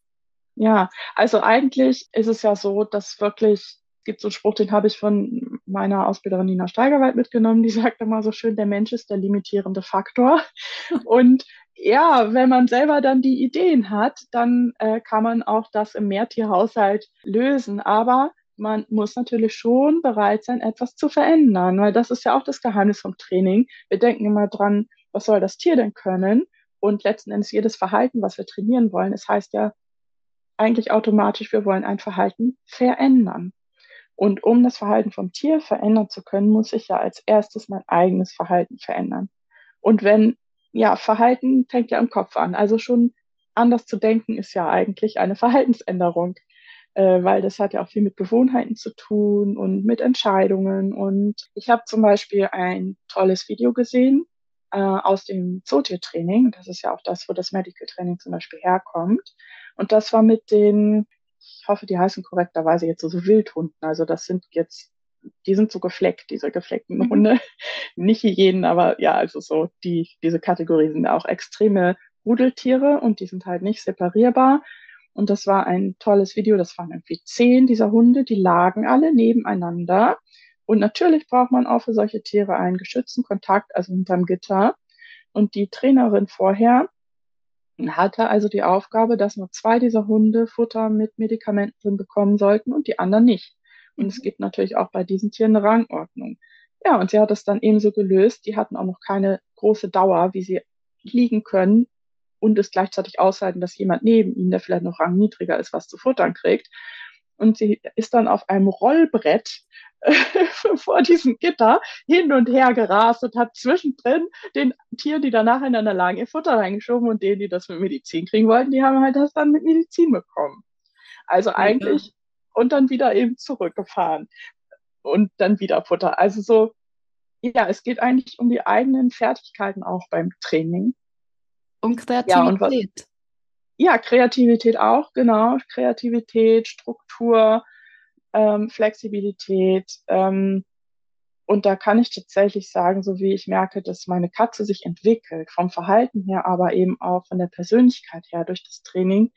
Ja, also eigentlich ist es ja so, dass wirklich, es gibt so einen Spruch, den habe ich von meiner Ausbilderin Nina Steigerwald mitgenommen, die [LAUGHS] sagt immer so schön, der Mensch ist der limitierende Faktor. Und ja, wenn man selber dann die Ideen hat, dann äh, kann man auch das im Mehrtierhaushalt lösen. Aber man muss natürlich schon bereit sein, etwas zu verändern, weil das ist ja auch das Geheimnis vom Training. Wir denken immer dran, was soll das Tier denn können? Und letzten Endes jedes Verhalten, was wir trainieren wollen, es heißt ja eigentlich automatisch, wir wollen ein Verhalten verändern. Und um das Verhalten vom Tier verändern zu können, muss ich ja als erstes mein eigenes Verhalten verändern. Und wenn ja, Verhalten fängt ja im Kopf an. Also schon anders zu denken ist ja eigentlich eine Verhaltensänderung, äh, weil das hat ja auch viel mit Gewohnheiten zu tun und mit Entscheidungen. Und ich habe zum Beispiel ein tolles Video gesehen äh, aus dem Zootiertraining. Das ist ja auch das, wo das Medical Training zum Beispiel herkommt. Und das war mit den, ich hoffe, die heißen korrekterweise jetzt so, so Wildhunden. Also das sind jetzt die sind so gefleckt, diese gefleckten mhm. Hunde. [LAUGHS] Nicht jeden, aber ja, also so die, diese Kategorie sind auch extreme Rudeltiere und die sind halt nicht separierbar. Und das war ein tolles Video. Das waren irgendwie zehn dieser Hunde, die lagen alle nebeneinander. Und natürlich braucht man auch für solche Tiere einen geschützten Kontakt, also hinterm Gitter. Und die Trainerin vorher hatte also die Aufgabe, dass nur zwei dieser Hunde Futter mit Medikamenten bekommen sollten und die anderen nicht. Und es mhm. gibt natürlich auch bei diesen Tieren eine Rangordnung. Ja, und sie hat es dann ebenso gelöst. Die hatten auch noch keine große Dauer, wie sie liegen können und es gleichzeitig aushalten, dass jemand neben ihnen, der vielleicht noch rangniedriger ist, was zu futtern kriegt. Und sie ist dann auf einem Rollbrett [LAUGHS] vor diesem Gitter hin und her gerast und hat zwischendrin den Tieren, die danach in einer Lage ihr Futter reingeschoben und denen, die das mit Medizin kriegen wollten, die haben halt das dann mit Medizin bekommen. Also eigentlich und dann wieder eben zurückgefahren und dann wieder Futter. Also so, ja, es geht eigentlich um die eigenen Fertigkeiten auch beim Training. Um Kreativität. Ja, ja, Kreativität auch, genau. Kreativität, Struktur, ähm, Flexibilität. Ähm, und da kann ich tatsächlich sagen, so wie ich merke, dass meine Katze sich entwickelt, vom Verhalten her, aber eben auch von der Persönlichkeit her durch das Training.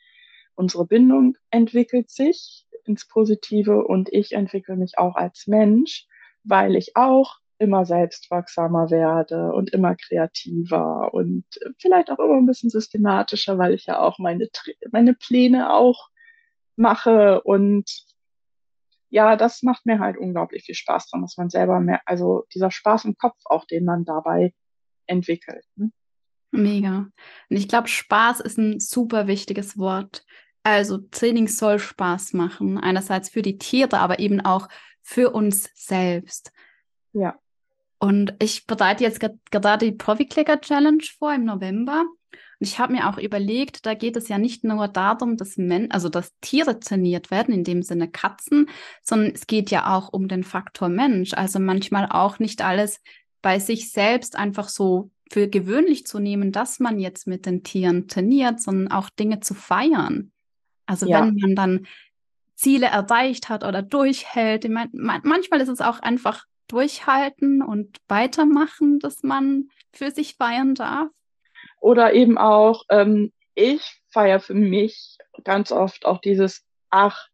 Unsere Bindung entwickelt sich ins Positive und ich entwickle mich auch als Mensch, weil ich auch immer selbstwirksamer werde und immer kreativer und vielleicht auch immer ein bisschen systematischer, weil ich ja auch meine, meine Pläne auch mache und ja, das macht mir halt unglaublich viel Spaß dran, dass man selber mehr, also dieser Spaß im Kopf auch, den man dabei entwickelt. Ne? Mega. Und ich glaube, Spaß ist ein super wichtiges Wort. Also Training soll Spaß machen. Einerseits für die Tiere, aber eben auch für uns selbst. Ja. Und ich bereite jetzt gerade die Profi-Clicker Challenge vor im November. Und ich habe mir auch überlegt, da geht es ja nicht nur darum, dass Men also dass Tiere trainiert werden, in dem Sinne Katzen, sondern es geht ja auch um den Faktor Mensch. Also manchmal auch nicht alles bei sich selbst einfach so für gewöhnlich zu nehmen, dass man jetzt mit den Tieren trainiert, sondern auch Dinge zu feiern. Also ja. wenn man dann Ziele erreicht hat oder durchhält, mein, manchmal ist es auch einfach durchhalten und weitermachen, dass man für sich feiern darf. Oder eben auch, ähm, ich feiere für mich ganz oft auch dieses, ach,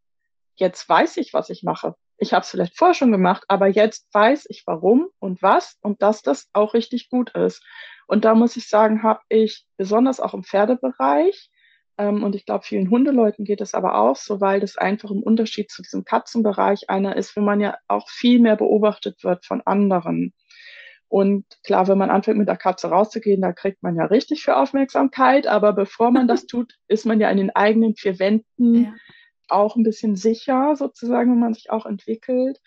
jetzt weiß ich, was ich mache. Ich habe es vielleicht vorher schon gemacht, aber jetzt weiß ich warum und was und dass das auch richtig gut ist. Und da muss ich sagen, habe ich besonders auch im Pferdebereich und ich glaube, vielen Hundeleuten geht es aber auch so, weil das einfach im Unterschied zu diesem Katzenbereich einer ist, wo man ja auch viel mehr beobachtet wird von anderen. Und klar, wenn man anfängt mit der Katze rauszugehen, da kriegt man ja richtig viel Aufmerksamkeit. Aber bevor man das [LAUGHS] tut, ist man ja in den eigenen vier Wänden ja. auch ein bisschen sicher, sozusagen, wenn man sich auch entwickelt.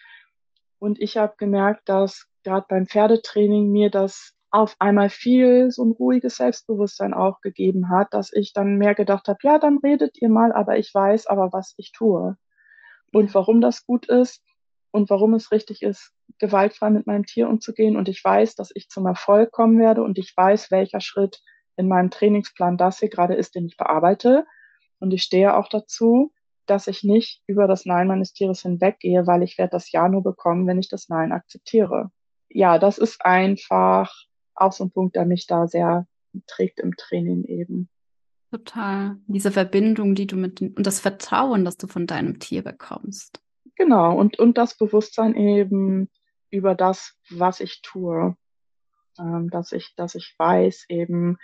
Und ich habe gemerkt, dass gerade beim Pferdetraining mir das auf einmal viel so ein ruhiges Selbstbewusstsein auch gegeben hat, dass ich dann mehr gedacht habe, ja, dann redet ihr mal, aber ich weiß aber, was ich tue. Und warum das gut ist und warum es richtig ist, gewaltfrei mit meinem Tier umzugehen. Und ich weiß, dass ich zum Erfolg kommen werde und ich weiß, welcher Schritt in meinem Trainingsplan das hier gerade ist, den ich bearbeite. Und ich stehe auch dazu, dass ich nicht über das Nein meines Tieres hinweggehe, weil ich werde das Ja nur bekommen, wenn ich das Nein akzeptiere. Ja, das ist einfach auch so ein Punkt, der mich da sehr trägt im Training eben. Total. Diese Verbindung, die du mit und das Vertrauen, das du von deinem Tier bekommst. Genau, und, und das Bewusstsein eben über das, was ich tue. Ähm, dass ich, dass ich weiß eben,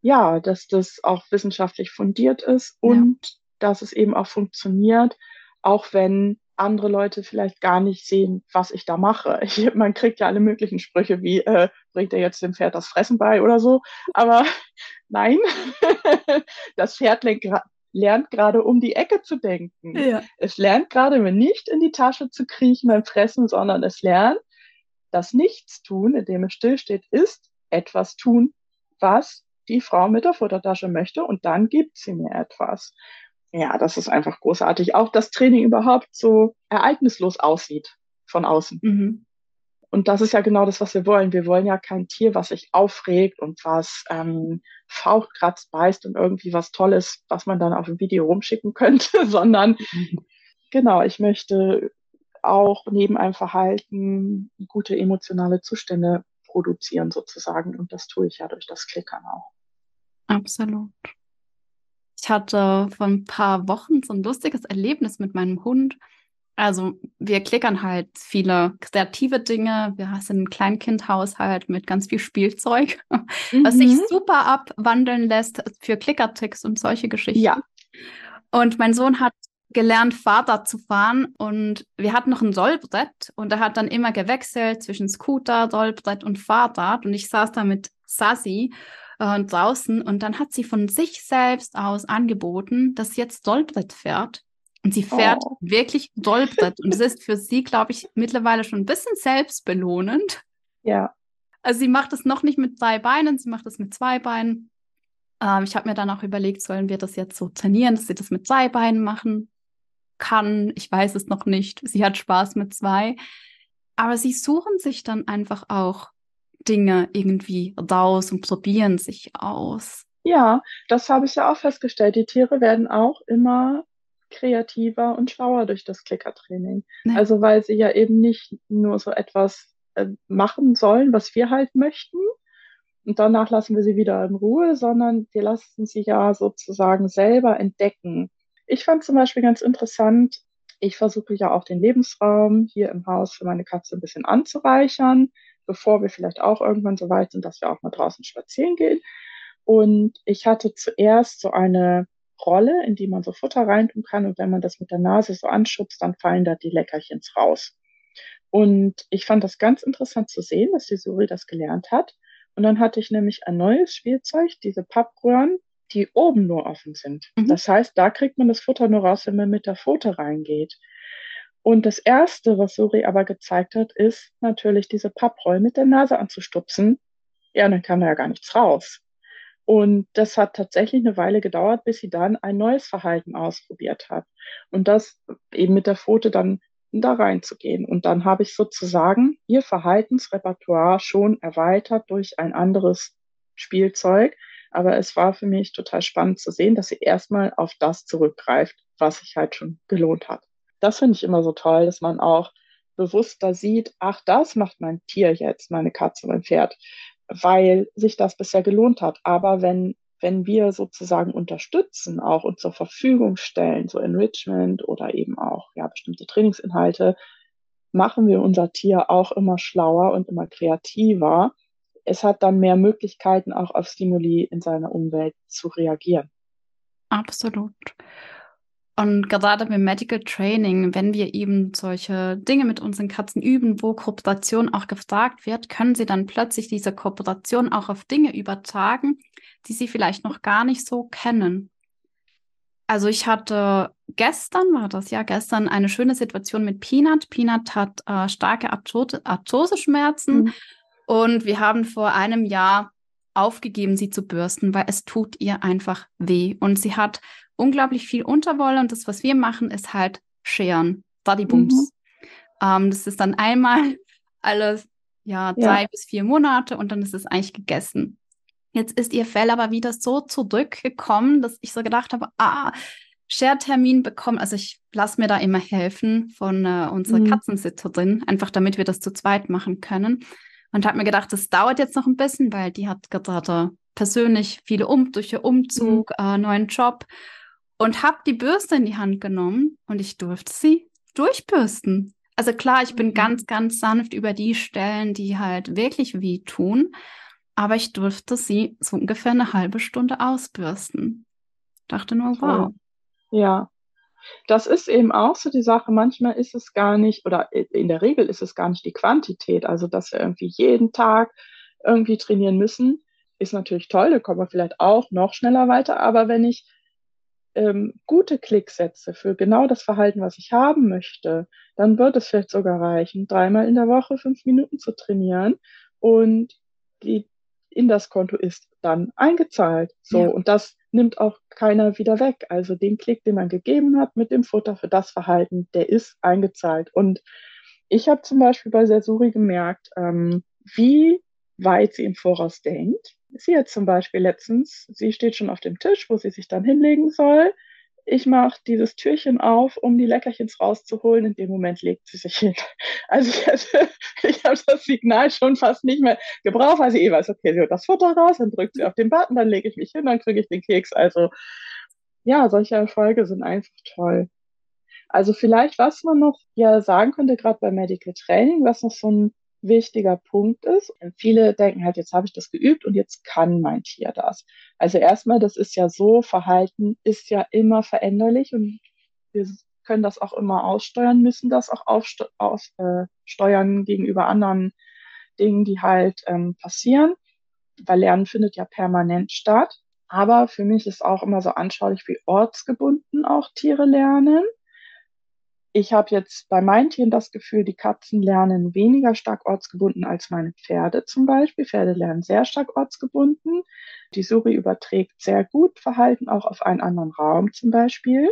ja, dass das auch wissenschaftlich fundiert ist und ja. dass es eben auch funktioniert, auch wenn andere Leute vielleicht gar nicht sehen, was ich da mache. [LAUGHS] Ich, man kriegt ja alle möglichen Sprüche wie, äh, bringt er jetzt dem Pferd das Fressen bei oder so. Aber [LAUGHS] nein, [LAUGHS] das Pferd lernt gerade um die Ecke zu denken. Ja. Es lernt gerade nicht in die Tasche zu kriechen beim Fressen, sondern es lernt, das Nichtstun, indem es stillsteht, ist etwas tun, was die Frau mit der Futtertasche möchte und dann gibt sie mir etwas ja, das ist einfach großartig. Auch das Training überhaupt so ereignislos aussieht von außen. Mhm. Und das ist ja genau das, was wir wollen. Wir wollen ja kein Tier, was sich aufregt und was ähm, faucht, kratzt, beißt und irgendwie was Tolles, was man dann auf dem Video rumschicken [LAUGHS] könnte, sondern mhm. genau, ich möchte auch neben einem Verhalten gute emotionale Zustände produzieren sozusagen. Und das tue ich ja durch das Klickern auch. Absolut. Ich hatte vor ein paar Wochen so ein lustiges Erlebnis mit meinem Hund. Also wir klickern halt viele kreative Dinge. Wir sind ein Kleinkindhaushalt mit ganz viel Spielzeug, mhm. [LAUGHS] was sich mhm. super abwandeln lässt für Klickertricks und solche Geschichten. Ja. Und mein Sohn hat gelernt, Fahrrad zu fahren und wir hatten noch ein Sollbrett und er hat dann immer gewechselt zwischen Scooter, Sollbrett und Fahrrad und ich saß da mit Sassy äh, draußen und dann hat sie von sich selbst aus angeboten, dass sie jetzt Dollbrett fährt. Und sie fährt oh. wirklich Dollbrett. und es ist für sie, glaube ich, mittlerweile schon ein bisschen selbstbelohnend. Ja. Also sie macht es noch nicht mit drei Beinen, sie macht es mit zwei Beinen. Ähm, ich habe mir dann auch überlegt, sollen wir das jetzt so trainieren, dass sie das mit zwei Beinen machen kann. Ich weiß es noch nicht. Sie hat Spaß mit zwei. Aber sie suchen sich dann einfach auch Dinge irgendwie raus und probieren sich aus. Ja, das habe ich ja auch festgestellt. Die Tiere werden auch immer kreativer und schlauer durch das Klickertraining. Nee. Also weil sie ja eben nicht nur so etwas äh, machen sollen, was wir halt möchten, und danach lassen wir sie wieder in Ruhe, sondern wir lassen sie ja sozusagen selber entdecken. Ich fand zum Beispiel ganz interessant, ich versuche ja auch den Lebensraum hier im Haus für meine Katze ein bisschen anzureichern, bevor wir vielleicht auch irgendwann so weit sind, dass wir auch mal draußen spazieren gehen. Und ich hatte zuerst so eine Rolle, in die man so Futter reintun kann. Und wenn man das mit der Nase so anschubst, dann fallen da die Leckerchens raus. Und ich fand das ganz interessant zu sehen, dass die Suri das gelernt hat. Und dann hatte ich nämlich ein neues Spielzeug, diese Pappröhren, die oben nur offen sind. Mhm. Das heißt, da kriegt man das Futter nur raus, wenn man mit der Pfote reingeht. Und das Erste, was Suri aber gezeigt hat, ist natürlich diese Papproll mit der Nase anzustupsen. Ja, dann kam da ja gar nichts raus. Und das hat tatsächlich eine Weile gedauert, bis sie dann ein neues Verhalten ausprobiert hat. Und das eben mit der Pfote dann da reinzugehen. Und dann habe ich sozusagen ihr Verhaltensrepertoire schon erweitert durch ein anderes Spielzeug, aber es war für mich total spannend zu sehen, dass sie erstmal auf das zurückgreift, was sich halt schon gelohnt hat. Das finde ich immer so toll, dass man auch bewusster sieht, ach, das macht mein Tier jetzt, meine Katze, mein Pferd, weil sich das bisher gelohnt hat. Aber wenn, wenn wir sozusagen unterstützen, auch und zur Verfügung stellen, so Enrichment oder eben auch ja, bestimmte Trainingsinhalte, machen wir unser Tier auch immer schlauer und immer kreativer es hat dann mehr Möglichkeiten, auch auf Stimuli in seiner Umwelt zu reagieren. Absolut. Und gerade beim Medical Training, wenn wir eben solche Dinge mit unseren Katzen üben, wo Kooperation auch gefragt wird, können sie dann plötzlich diese Kooperation auch auf Dinge übertragen, die sie vielleicht noch gar nicht so kennen. Also ich hatte gestern, war das ja gestern, eine schöne Situation mit Peanut. Peanut hat äh, starke Arthrose-Schmerzen. Mhm. Und wir haben vor einem Jahr aufgegeben, sie zu bürsten, weil es tut ihr einfach weh. Und sie hat unglaublich viel Unterwolle und das, was wir machen, ist halt scheren, Bodybooms. Mhm. Ähm, das ist dann einmal [LAUGHS] alle ja, drei ja. bis vier Monate und dann ist es eigentlich gegessen. Jetzt ist ihr Fell aber wieder so zurückgekommen, dass ich so gedacht habe, ah, Schertermin bekommen. Also ich lasse mir da immer helfen von äh, unserer mhm. Katzensitterin, einfach damit wir das zu zweit machen können. Und habe mir gedacht, das dauert jetzt noch ein bisschen, weil die hat gerade persönlich viele um durch ihr Umzug, mhm. äh, neuen Job und habe die Bürste in die Hand genommen und ich durfte sie durchbürsten. Also klar, ich bin mhm. ganz, ganz sanft über die Stellen, die halt wirklich weh tun, aber ich durfte sie so ungefähr eine halbe Stunde ausbürsten. Dachte nur, wow. Ja, das ist eben auch so die Sache. Manchmal ist es gar nicht, oder in der Regel ist es gar nicht die Quantität, also dass wir irgendwie jeden Tag irgendwie trainieren müssen, ist natürlich toll, da kommen wir vielleicht auch noch schneller weiter. Aber wenn ich ähm, gute Klicks setze für genau das Verhalten, was ich haben möchte, dann wird es vielleicht sogar reichen, dreimal in der Woche fünf Minuten zu trainieren und die in das Konto ist dann eingezahlt. So ja. und das nimmt auch keiner wieder weg. Also den Klick, den man gegeben hat mit dem Futter für das Verhalten, der ist eingezahlt. Und ich habe zum Beispiel bei Sesuri gemerkt, ähm, wie weit sie im Voraus denkt. Sie hat zum Beispiel letztens, sie steht schon auf dem Tisch, wo sie sich dann hinlegen soll ich mache dieses Türchen auf, um die Leckerchens rauszuholen. In dem Moment legt sie sich hin. [LAUGHS] Also ich, hatte, [LAUGHS] ich habe das Signal schon fast nicht mehr gebraucht, weil sie eh weiß, okay, sie holt das Futter raus, dann drückt sie auf den Button, dann lege ich mich hin, dann kriege ich den Keks. Also ja, solche Erfolge sind einfach toll. Also vielleicht, was man noch ja sagen könnte, gerade bei Medical Training, was noch so ein wichtiger Punkt ist. Viele denken halt, jetzt habe ich das geübt und jetzt kann mein Tier das. Also erstmal, das ist ja so, Verhalten ist ja immer veränderlich und wir können das auch immer aussteuern, müssen das auch aussteuern äh, gegenüber anderen Dingen, die halt ähm, passieren, weil Lernen findet ja permanent statt. Aber für mich ist auch immer so anschaulich, wie ortsgebunden auch Tiere lernen ich habe jetzt bei meinen Tieren das Gefühl, die Katzen lernen weniger stark ortsgebunden als meine Pferde zum Beispiel. Pferde lernen sehr stark ortsgebunden. Die Suri überträgt sehr gut Verhalten auch auf einen anderen Raum zum Beispiel.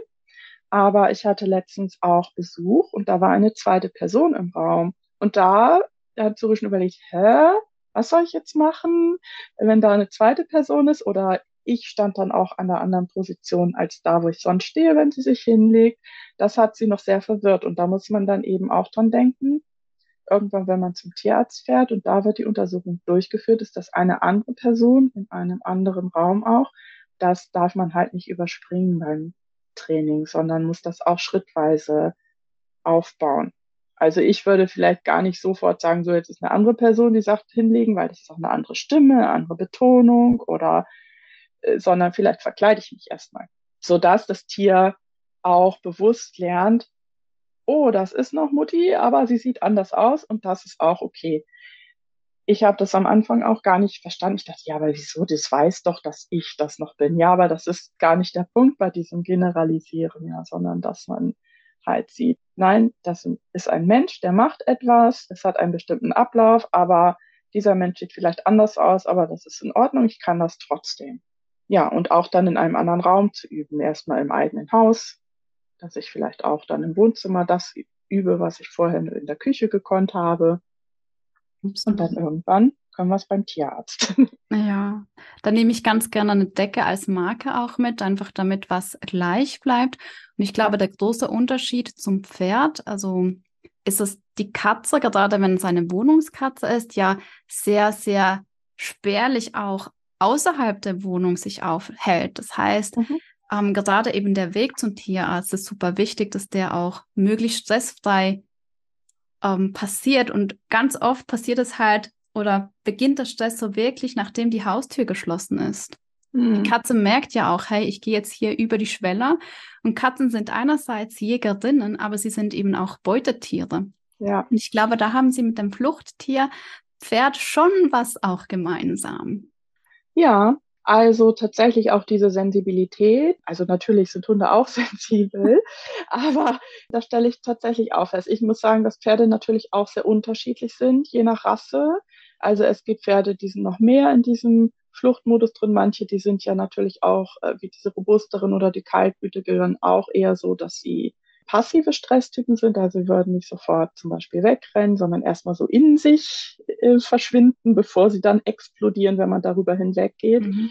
Aber ich hatte letztens auch Besuch und da war eine zweite Person im Raum. Und da hat Zuri schon überlegt, hä, was soll ich jetzt machen, wenn da eine zweite Person ist? Oder ich stand dann auch an einer anderen Position als da, wo ich sonst stehe, wenn sie sich hinlegt. Das hat sie noch sehr verwirrt. Und da muss man dann eben auch dran denken, irgendwann, wenn man zum Tierarzt fährt und da wird die Untersuchung durchgeführt, ist das eine andere Person in einem anderen Raum auch. Das darf man halt nicht überspringen beim Training, sondern muss das auch schrittweise aufbauen. Also ich würde vielleicht gar nicht sofort sagen, so jetzt ist eine andere Person, die sagt hinlegen, weil das ist auch eine andere Stimme, eine andere Betonung oder, sondern vielleicht verkleide ich mich erstmal, sodass das Tier auch bewusst lernt, oh, das ist noch Mutti, aber sie sieht anders aus und das ist auch okay. Ich habe das am Anfang auch gar nicht verstanden. Ich dachte, ja, aber wieso? Das weiß doch, dass ich das noch bin. Ja, aber das ist gar nicht der Punkt bei diesem Generalisieren, ja, sondern dass man halt sieht, nein, das ist ein Mensch, der macht etwas, es hat einen bestimmten Ablauf, aber dieser Mensch sieht vielleicht anders aus, aber das ist in Ordnung, ich kann das trotzdem. Ja, und auch dann in einem anderen Raum zu üben, erstmal im eigenen Haus, dass ich vielleicht auch dann im Wohnzimmer das übe, was ich vorher in der Küche gekonnt habe. Und dann irgendwann können wir es beim Tierarzt. [LAUGHS] Ja, da nehme ich ganz gerne eine Decke als Marke auch mit, einfach damit was gleich bleibt. Und ich glaube, der große Unterschied zum Pferd, also ist es die Katze, gerade wenn es eine Wohnungskatze ist, ja sehr, sehr spärlich auch außerhalb der Wohnung sich aufhält. Das heißt, mhm. ähm, gerade eben der Weg zum Tierarzt ist super wichtig, dass der auch möglichst stressfrei ähm, passiert. Und ganz oft passiert es halt oder beginnt der Stress so wirklich, nachdem die Haustür geschlossen ist. Mhm. Die Katze merkt ja auch, hey, ich gehe jetzt hier über die Schwelle. Und Katzen sind einerseits Jägerinnen, aber sie sind eben auch Beutetiere. Ja. Und ich glaube, da haben sie mit dem Fluchttier Pferd schon was auch gemeinsam. Ja, also tatsächlich auch diese Sensibilität. Also natürlich sind Hunde auch [LAUGHS] sensibel, aber da stelle ich tatsächlich auch fest. Ich muss sagen, dass Pferde natürlich auch sehr unterschiedlich sind, je nach Rasse. Also es gibt Pferde, die sind noch mehr in diesem Fluchtmodus drin. Manche, die sind ja natürlich auch, äh, wie diese robusteren oder die kaltblütigeren, auch eher so, dass sie passive Stresstypen sind. Also sie würden nicht sofort zum Beispiel wegrennen, sondern erstmal so in sich äh, verschwinden, bevor sie dann explodieren, wenn man darüber hinweggeht. Mhm.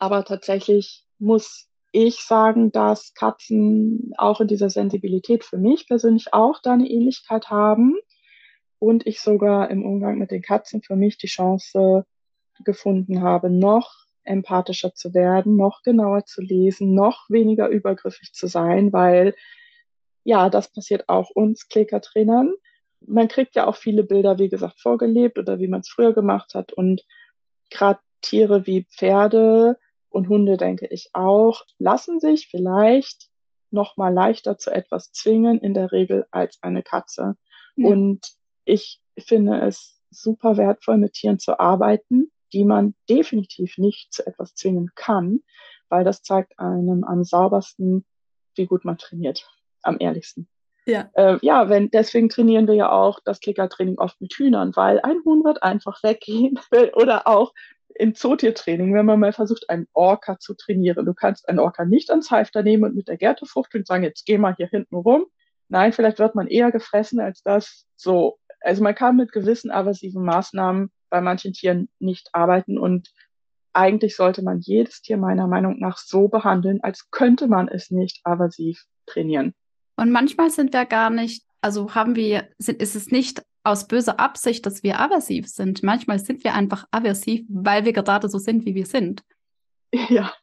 Aber tatsächlich muss ich sagen, dass Katzen auch in dieser Sensibilität für mich persönlich auch da eine Ähnlichkeit haben und ich sogar im Umgang mit den Katzen für mich die Chance gefunden habe, noch empathischer zu werden, noch genauer zu lesen, noch weniger übergriffig zu sein, weil ja, das passiert auch uns Klickertrainern. Man kriegt ja auch viele Bilder, wie gesagt, vorgelebt oder wie man es früher gemacht hat. Und gerade Tiere wie Pferde und Hunde, denke ich auch, lassen sich vielleicht noch mal leichter zu etwas zwingen in der Regel als eine Katze. Ja. Und ich finde es super wertvoll, mit Tieren zu arbeiten, die man definitiv nicht zu etwas zwingen kann, weil das zeigt einem am saubersten, wie gut man trainiert am ehrlichsten. Ja. Äh, ja, wenn, deswegen trainieren wir ja auch das Klickertraining oft mit Hühnern, weil ein Huhn wird einfach [LAUGHS] weggehen. Oder auch im Zootiertraining, wenn man mal versucht, einen Orca zu trainieren. Du kannst einen Orca nicht ans Halfter nehmen und mit der Gerte fuchteln und sagen, jetzt geh mal hier hinten rum. Nein, vielleicht wird man eher gefressen als das. So, also man kann mit gewissen aversiven Maßnahmen bei manchen Tieren nicht arbeiten und eigentlich sollte man jedes Tier meiner Meinung nach so behandeln, als könnte man es nicht aversiv trainieren. Und manchmal sind wir gar nicht, also haben wir, sind, ist es nicht aus böser Absicht, dass wir aversiv sind. Manchmal sind wir einfach aversiv, weil wir gerade so sind, wie wir sind. [LAUGHS] Ja.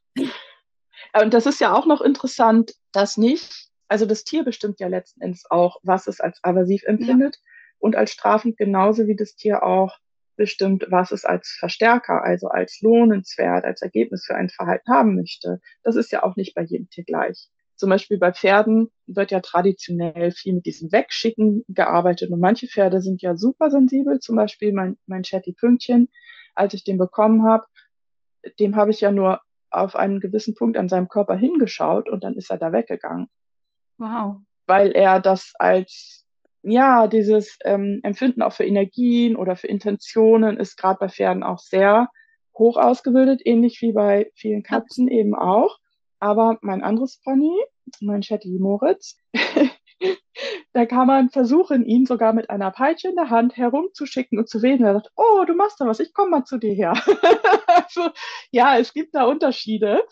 Und das ist ja auch noch interessant, dass nicht, also das Tier bestimmt ja letzten Endes auch, was es als aversiv empfindet ja. und als strafend, genauso wie das Tier auch bestimmt, was es als Verstärker, also als lohnenswert, als Ergebnis für ein Verhalten haben möchte. Das ist ja auch nicht bei jedem Tier gleich. Zum Beispiel bei Pferden wird ja traditionell viel mit diesem Wegschicken gearbeitet und manche Pferde sind ja super sensibel. Zum Beispiel mein, mein Chatty Pünktchen, als ich den bekommen habe, dem habe ich ja nur auf einen gewissen Punkt an seinem Körper hingeschaut und dann ist er da weggegangen. Wow. Weil er das als, ja, dieses ähm, Empfinden auch für Energien oder für Intentionen ist gerade bei Pferden auch sehr hoch ausgebildet, ähnlich wie bei vielen Katzen eben auch. Aber mein anderes Pony, mein Chatty Moritz, [LAUGHS] da kann man versuchen, ihn sogar mit einer Peitsche in der Hand herumzuschicken und zu wählen. Er sagt, oh, du machst da was, ich komme mal zu dir her. [LAUGHS] also, ja, es gibt da Unterschiede.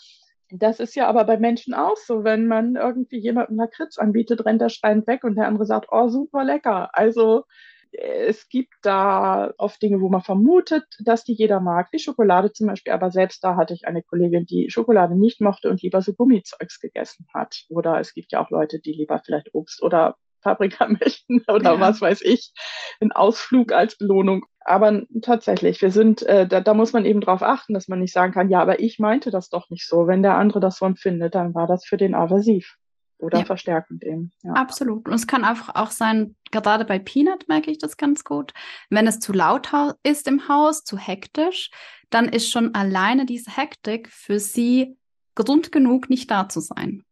Das ist ja aber bei Menschen auch so, wenn man irgendwie jemandem Lakritz anbietet, rennt er schreiend weg und der andere sagt, oh, super lecker. Also es gibt da oft Dinge, wo man vermutet, dass die jeder mag, wie Schokolade zum Beispiel. Aber selbst da hatte ich eine Kollegin, die Schokolade nicht mochte und lieber so Gummizeugs gegessen hat. Oder es gibt ja auch Leute, die lieber vielleicht Obst oder Paprika [LAUGHS] möchten oder ja. was weiß ich, einen Ausflug als Belohnung. Aber tatsächlich, wir sind, äh, da, da muss man eben drauf achten, dass man nicht sagen kann, ja, aber ich meinte das doch nicht so. Wenn der andere das so empfindet, dann war das für den aversiv oder ja. verstärkend eben. Ja. Absolut. Und es kann einfach auch sein, gerade bei Peanut merke ich das ganz gut, wenn es zu laut ist im Haus, zu hektisch, dann ist schon alleine diese Hektik für sie gesund genug, nicht da zu sein.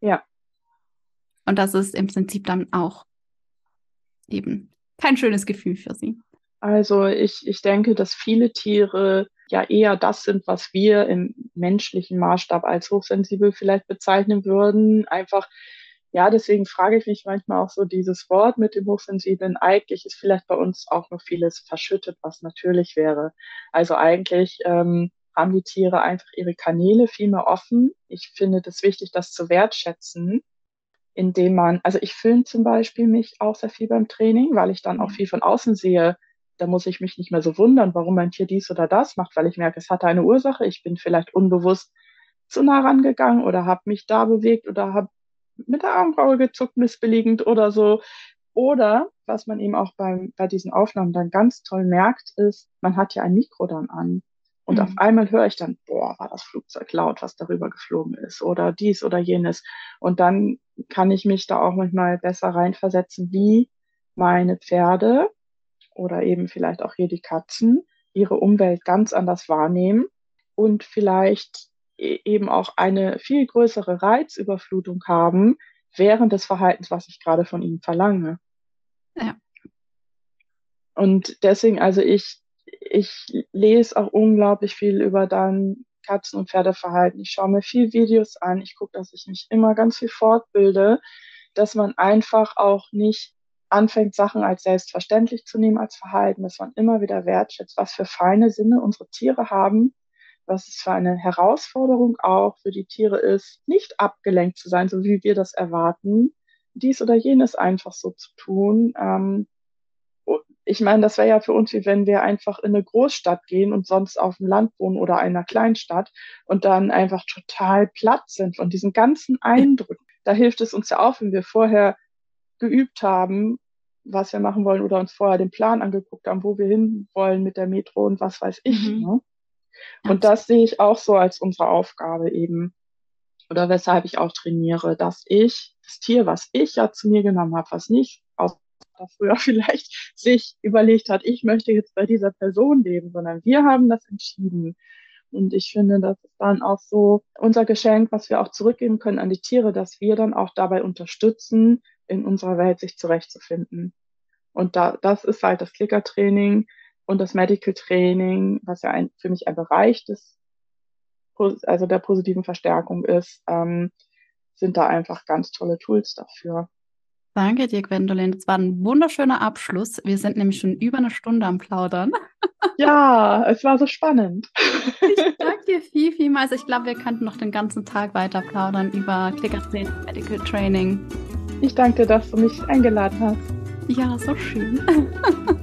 Ja. Und das ist im Prinzip dann auch eben kein schönes Gefühl für sie. Also ich, ich denke, dass viele Tiere ja eher das sind, was wir im menschlichen Maßstab als hochsensibel vielleicht bezeichnen würden. Einfach, ja, deswegen frage ich mich manchmal auch so dieses Wort mit dem Hochsensiblen. Eigentlich ist vielleicht bei uns auch noch vieles verschüttet, was natürlich wäre. Also eigentlich ähm, haben die Tiere einfach ihre Kanäle viel mehr offen. Ich finde das wichtig, das zu wertschätzen indem man, also ich filme zum Beispiel mich auch sehr viel beim Training, weil ich dann auch mhm. viel von außen sehe, da muss ich mich nicht mehr so wundern, warum mein Tier dies oder das macht, weil ich merke, es hatte eine Ursache. Ich bin vielleicht unbewusst zu nah rangegangen oder habe mich da bewegt oder habe mit der Augenbraue gezuckt, missbilligend oder so. Oder was man eben auch beim, bei diesen Aufnahmen dann ganz toll merkt, ist, man hat ja ein Mikro dann an. Und mhm. auf einmal höre ich dann, boah, war das Flugzeug laut, was darüber geflogen ist oder dies oder jenes. Und dann kann ich mich da auch manchmal besser reinversetzen, wie meine Pferde oder eben vielleicht auch hier die Katzen ihre Umwelt ganz anders wahrnehmen und vielleicht e-, eben auch eine viel größere Reizüberflutung haben während des Verhaltens, was ich gerade von ihnen verlange. Ja. Und deswegen, also ich, ich lese auch unglaublich viel über dann Katzen- und Pferdeverhalten. Ich schaue mir viel Videos an. Ich gucke, dass ich mich immer ganz viel fortbilde, dass man einfach auch nicht anfängt, Sachen als selbstverständlich zu nehmen als Verhalten, dass man immer wieder wertschätzt, was für feine Sinne unsere Tiere haben, was es für eine Herausforderung auch für die Tiere ist, nicht abgelenkt zu sein, so wie wir das erwarten, dies oder jenes einfach so zu tun. Ähm, ich meine, das wäre ja für uns, wie wenn wir einfach in eine Großstadt gehen und sonst auf dem Land wohnen oder einer Kleinstadt und dann einfach total platt sind von diesen ganzen Eindrücken. Da hilft es uns ja auch, wenn wir vorher geübt haben, was wir machen wollen oder uns vorher den Plan angeguckt haben, wo wir hin wollen mit der Metro und was weiß ich. Mhm. Ne? Und das sehe ich auch so als unsere Aufgabe eben. Oder weshalb ich auch trainiere, dass ich das Tier, was ich ja zu mir genommen habe, was nicht aus [LAUGHS] früher vielleicht sich überlegt hat, ich möchte jetzt bei dieser Person leben, sondern wir haben das entschieden. Und ich finde, das ist dann auch so unser Geschenk, was wir auch zurückgeben können an die Tiere, dass wir dann auch dabei unterstützen, in unserer Welt sich zurechtzufinden. Und da, das ist halt das Clicker-Training und das Medical Training, was ja ein, für mich ein Bereich des, also der positiven Verstärkung ist, ähm, sind da einfach ganz tolle Tools dafür. Danke dir, Gwendolyn. Das war ein wunderschöner Abschluss. Wir sind nämlich schon über eine Stunde am Plaudern. [LAUGHS] Ja, es war so spannend. Ich danke dir viel, vielmals. Ich glaube, wir könnten noch den ganzen Tag weiter plaudern über Clicker-Training, Medical Training. Ich danke dass du mich eingeladen hast. Ja, so schön. [LAUGHS]